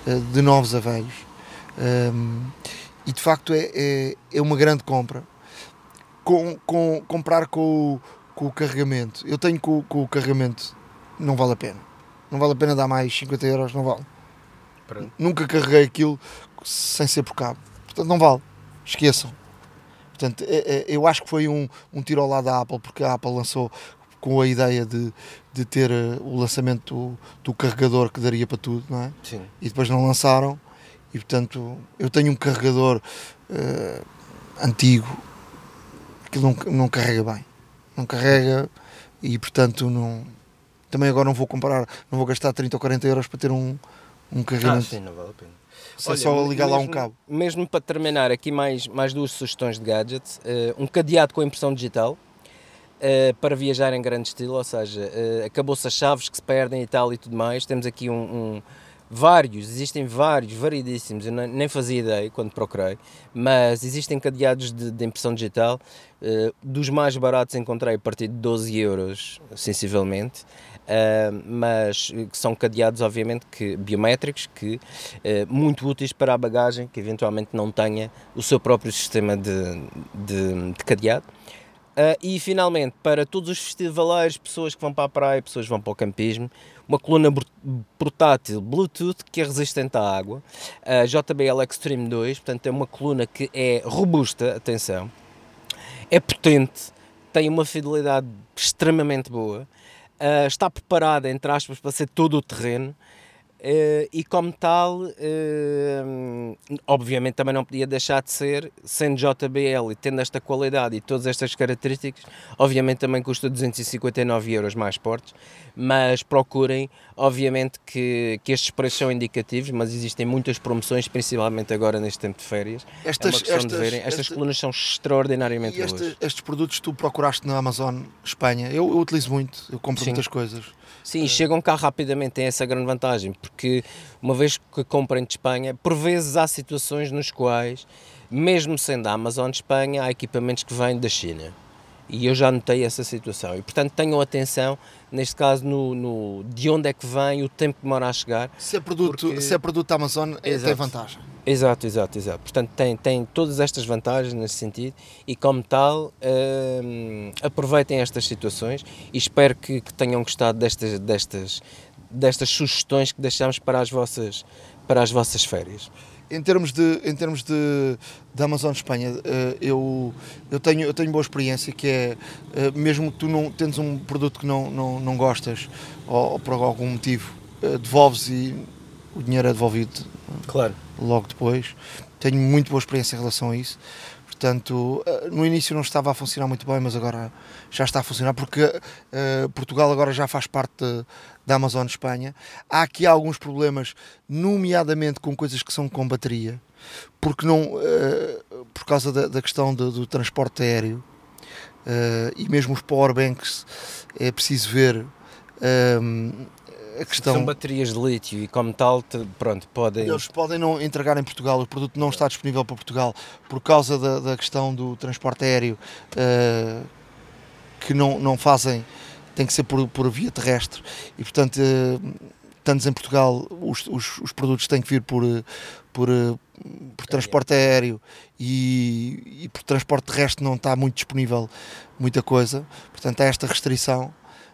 eh, de novos a velhos. Um, e de facto é, é, é uma grande compra. Com, com, comprar com o, com o carregamento. Eu tenho com, com o carregamento, não vale a pena. Não vale a pena dar mais 50 euros, não vale. Pronto. Nunca carreguei aquilo sem ser por cabo. Portanto, não vale. Esqueçam. Portanto, é- é- eu acho que foi um, um tiro ao lado da Apple, porque a Apple lançou com a ideia de, de ter eh, o lançamento do, do carregador que daria para tudo, não é? Sim. e depois não lançaram e portanto eu tenho um carregador eh, antigo que não, não carrega bem não carrega e portanto não também agora não vou comprar não vou gastar 30 ou 40 euros para ter um, um Ah, carregamento sim, não vale a pena. se é Olha, só ligar lá um mesmo- cabo Mesmo para terminar, aqui mais, mais duas sugestões de gadgets. Eh, um cadeado com impressão digital eh, para viajar em grande estilo, ou seja, eh, acabou-se as chaves que se perdem e tal e tudo mais. Temos aqui um, um- vários, existem vários, variedíssimos, eu nem, fazia ideia quando procurei, mas existem cadeados de, de impressão digital. eh, dos mais baratos encontrei a partir de 12 euros, sensivelmente. Uh, mas eh, que são cadeados obviamente que biométricos que eh, muito úteis para a bagagem que eventualmente não tenha o seu próprio sistema de, de, de cadeado Uh, e finalmente para todos os festivaleiros pessoas que vão para a praia pessoas que vão para o campismo uma coluna portátil Bluetooth que é resistente à água. A JBL Extreme 2 portanto é uma coluna que é robusta atenção. É potente, tem uma fidelidade extremamente boa, ah, está preparada, entre aspas, para ser todo o terreno. Eh, e como tal, eh, obviamente também não podia deixar de ser, sendo JBL e tendo esta qualidade e todas estas características, obviamente também custa 259 euros mais portos, mas procurem, obviamente que, que estes preços são indicativos, mas existem muitas promoções, principalmente agora neste tempo de férias. é estas, uma questão de estas, verem. Estas esta- colunas são extraordinariamente boas. este- estes produtos tu procuraste na Amazon Espanha eu, eu utilizo muito eu compro Sim. muitas coisas Sim, chegam cá rapidamente, tem essa grande vantagem, porque uma vez que comprem de Espanha, por vezes há situações nos quais, mesmo sendo a Amazon de Espanha, há equipamentos que vêm da China. E eu já notei essa situação. E portanto tenham atenção, neste caso, no, no- de onde é que vem, o tempo que demora a chegar. se é produto, Porque- se é produto da Amazon é- tem Exato. vantagem Exato, exato, exato. Portanto, tem, tem todas estas vantagens nesse sentido e, como tal, hum, aproveitem estas situações e espero que, que tenham gostado destas, destas, destas sugestões que deixamos para as vossas, para as vossas férias. em termos de em termos de, de Amazon Espanha eh, eu eu tenho eu tenho boa experiência que é eh, mesmo que tu não tens um produto que não não, não gostas ou, ou por algum motivo eh, devolves e o dinheiro é devolvido Claro. logo depois. Tenho muito boa experiência em relação a isso. Portanto eh, no início não estava a funcionar muito bem mas agora já está a funcionar porque eh, Portugal agora já faz parte da Amazon Espanha. Há aqui alguns problemas nomeadamente com coisas que são com bateria porque não eh, por causa da, da questão do, do transporte aéreo uh, e mesmo os powerbanks, é preciso ver um, a questão. São baterias de lítio e, como tal, pronto, podem. Eles podem não entregar em Portugal, o produto não está disponível para Portugal por causa da, da questão do transporte aéreo uh, que não, não fazem, tem que ser por, por via terrestre e, portanto, uh, tantos em Portugal, os, os, os, produtos têm que vir por, por, por transporte aéreo e, e por transporte terrestre não está muito disponível muita coisa, portanto, há esta restrição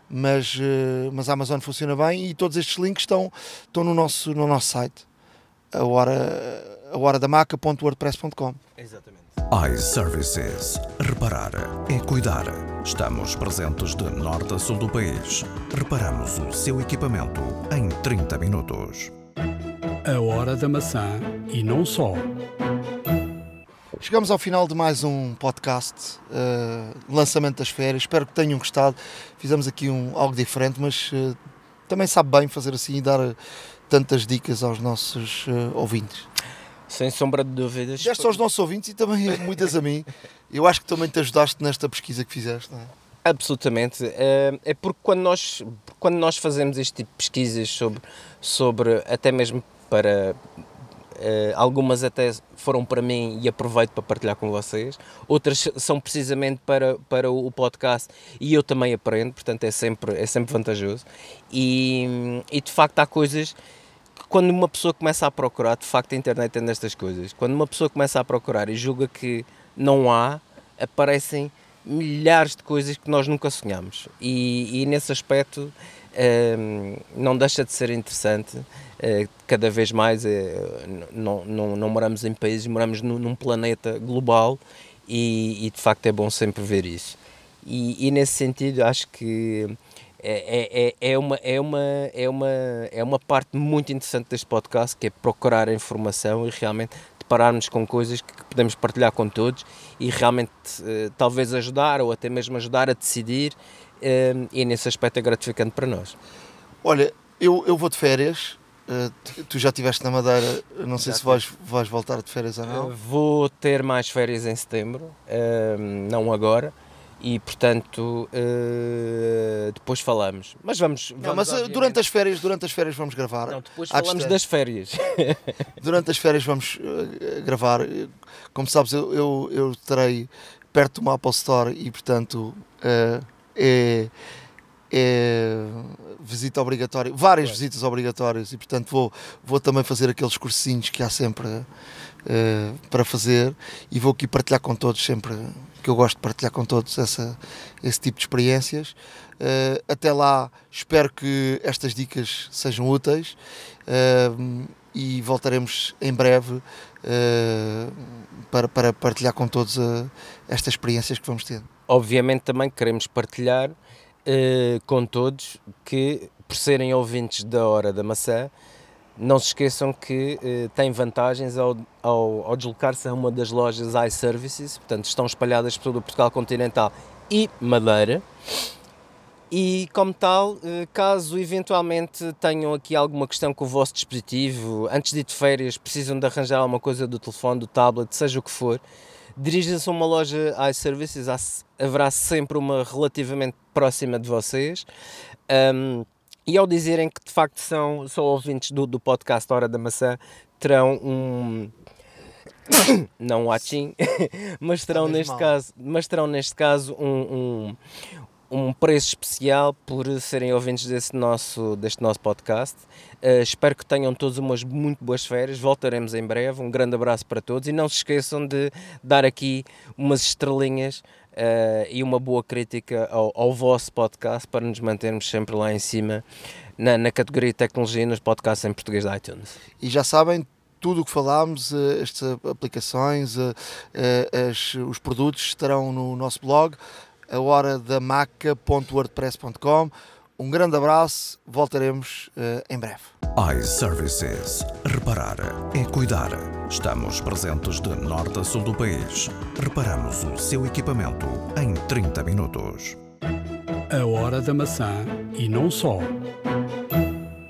mas, uh, mas a Amazon funciona bem e todos estes links estão, estão no, nosso, no nosso site, a hora, a hora da maca.wordpress.com. Exatamente. iServices. Reparar é cuidar. Estamos presentes de norte a sul do país. Reparamos o seu equipamento em 30 minutos. A hora da maçã e não só. Chegamos ao final de mais um podcast, uh, lançamento das férias. Espero que tenham gostado. Fizemos aqui um, algo diferente, mas uh, também sabe bem fazer assim e dar uh, tantas dicas aos nossos ouvintes. Sem sombra de dúvidas. Deste aos nossos ouvintes e também <laughs> muitas a mim. Eu acho que também te ajudaste nesta pesquisa que fizeste, não é? Absolutamente. É porque quando nós, quando nós fazemos este tipo de pesquisas sobre, sobre até mesmo para Uh, algumas até foram para mim e aproveito para partilhar com vocês, outras são precisamente para, para o podcast e eu também aprendo, portanto é sempre, é sempre vantajoso. E, e de facto há coisas que quando uma pessoa começa a procurar, de facto a internet tem destas coisas, quando uma pessoa começa a procurar e julga que não há, aparecem milhares de coisas que nós nunca sonhamos. E, e nesse aspecto não deixa de ser interessante eh, cada vez mais eh, não, não, não moramos em países, moramos num, planeta global e, e, de facto é bom sempre ver isso. E, e nesse sentido acho que é, é, é, é, uma, é, uma, é, uma, é uma parte muito interessante deste podcast que é procurar a informação e realmente depararmos com coisas que podemos partilhar com todos e realmente eh, talvez ajudar ou até mesmo ajudar a decidir e nesse aspecto é gratificante para nós. Olha, eu, eu vou de férias Uh, tu já estiveste na Madeira, não sei se vais, vais voltar de férias ou não. Uh, vou ter mais férias em setembro, uh, não agora, e portanto depois falamos. Mas vamos. vamos não, mas durante as férias, durante as férias vamos gravar. Não, depois falamos das férias. <laughs> durante as férias vamos gravar. Como sabes, eu, eu, eu estarei perto do Apple Store e portanto é é visita obrigatória, várias visitas obrigatórias e portanto vou, vou também fazer aqueles cursinhos que há sempre uh, para fazer e vou aqui partilhar com todos sempre que eu gosto de partilhar com todos essa, esse tipo de experiências. Uh, até lá espero que estas dicas sejam úteis uh, e voltaremos em breve para, para partilhar com todos estas experiências que vamos ter. Obviamente também queremos partilhar uh, com todos que, por serem ouvintes da Hora da Maçã, não se esqueçam que uh, têm vantagens ao, ao, ao deslocar-se a uma das lojas iServices, portanto estão espalhadas por todo o Portugal continental e Madeira. E como tal, eh, caso eventualmente tenham aqui alguma questão com o vosso dispositivo, antes de ir de férias, precisam de arranjar alguma coisa do telefone, do tablet, seja o que for, dirija-se a uma loja iServices, haverá sempre uma relativamente próxima de vocês. Um, e ao dizerem que de facto são, são ouvintes do, do podcast Hora da Maçã, terão um. <coughs> não um achim, <laughs> mas terão neste caso, mas terão neste caso um, um preço especial por serem ouvintes desse nosso, deste nosso podcast. Uh, espero que tenham todos umas muito boas férias. Voltaremos em breve. Um grande abraço para todos e não se esqueçam de dar aqui umas estrelinhas uh, e uma boa crítica ao, ao, vosso podcast para nos mantermos sempre lá em cima na, na categoria tecnologia nos podcasts em português da iTunes. E já sabem, tudo o que falámos, eh, estas aplicações, os produtos estarão no nosso blog a hora da maca.wordpress.com. Um grande abraço, voltaremos uh, em breve. iServices. Reparar é cuidar. Estamos presentes de norte a sul do país. Reparamos o seu equipamento em 30 minutos. A hora da maçã e não só.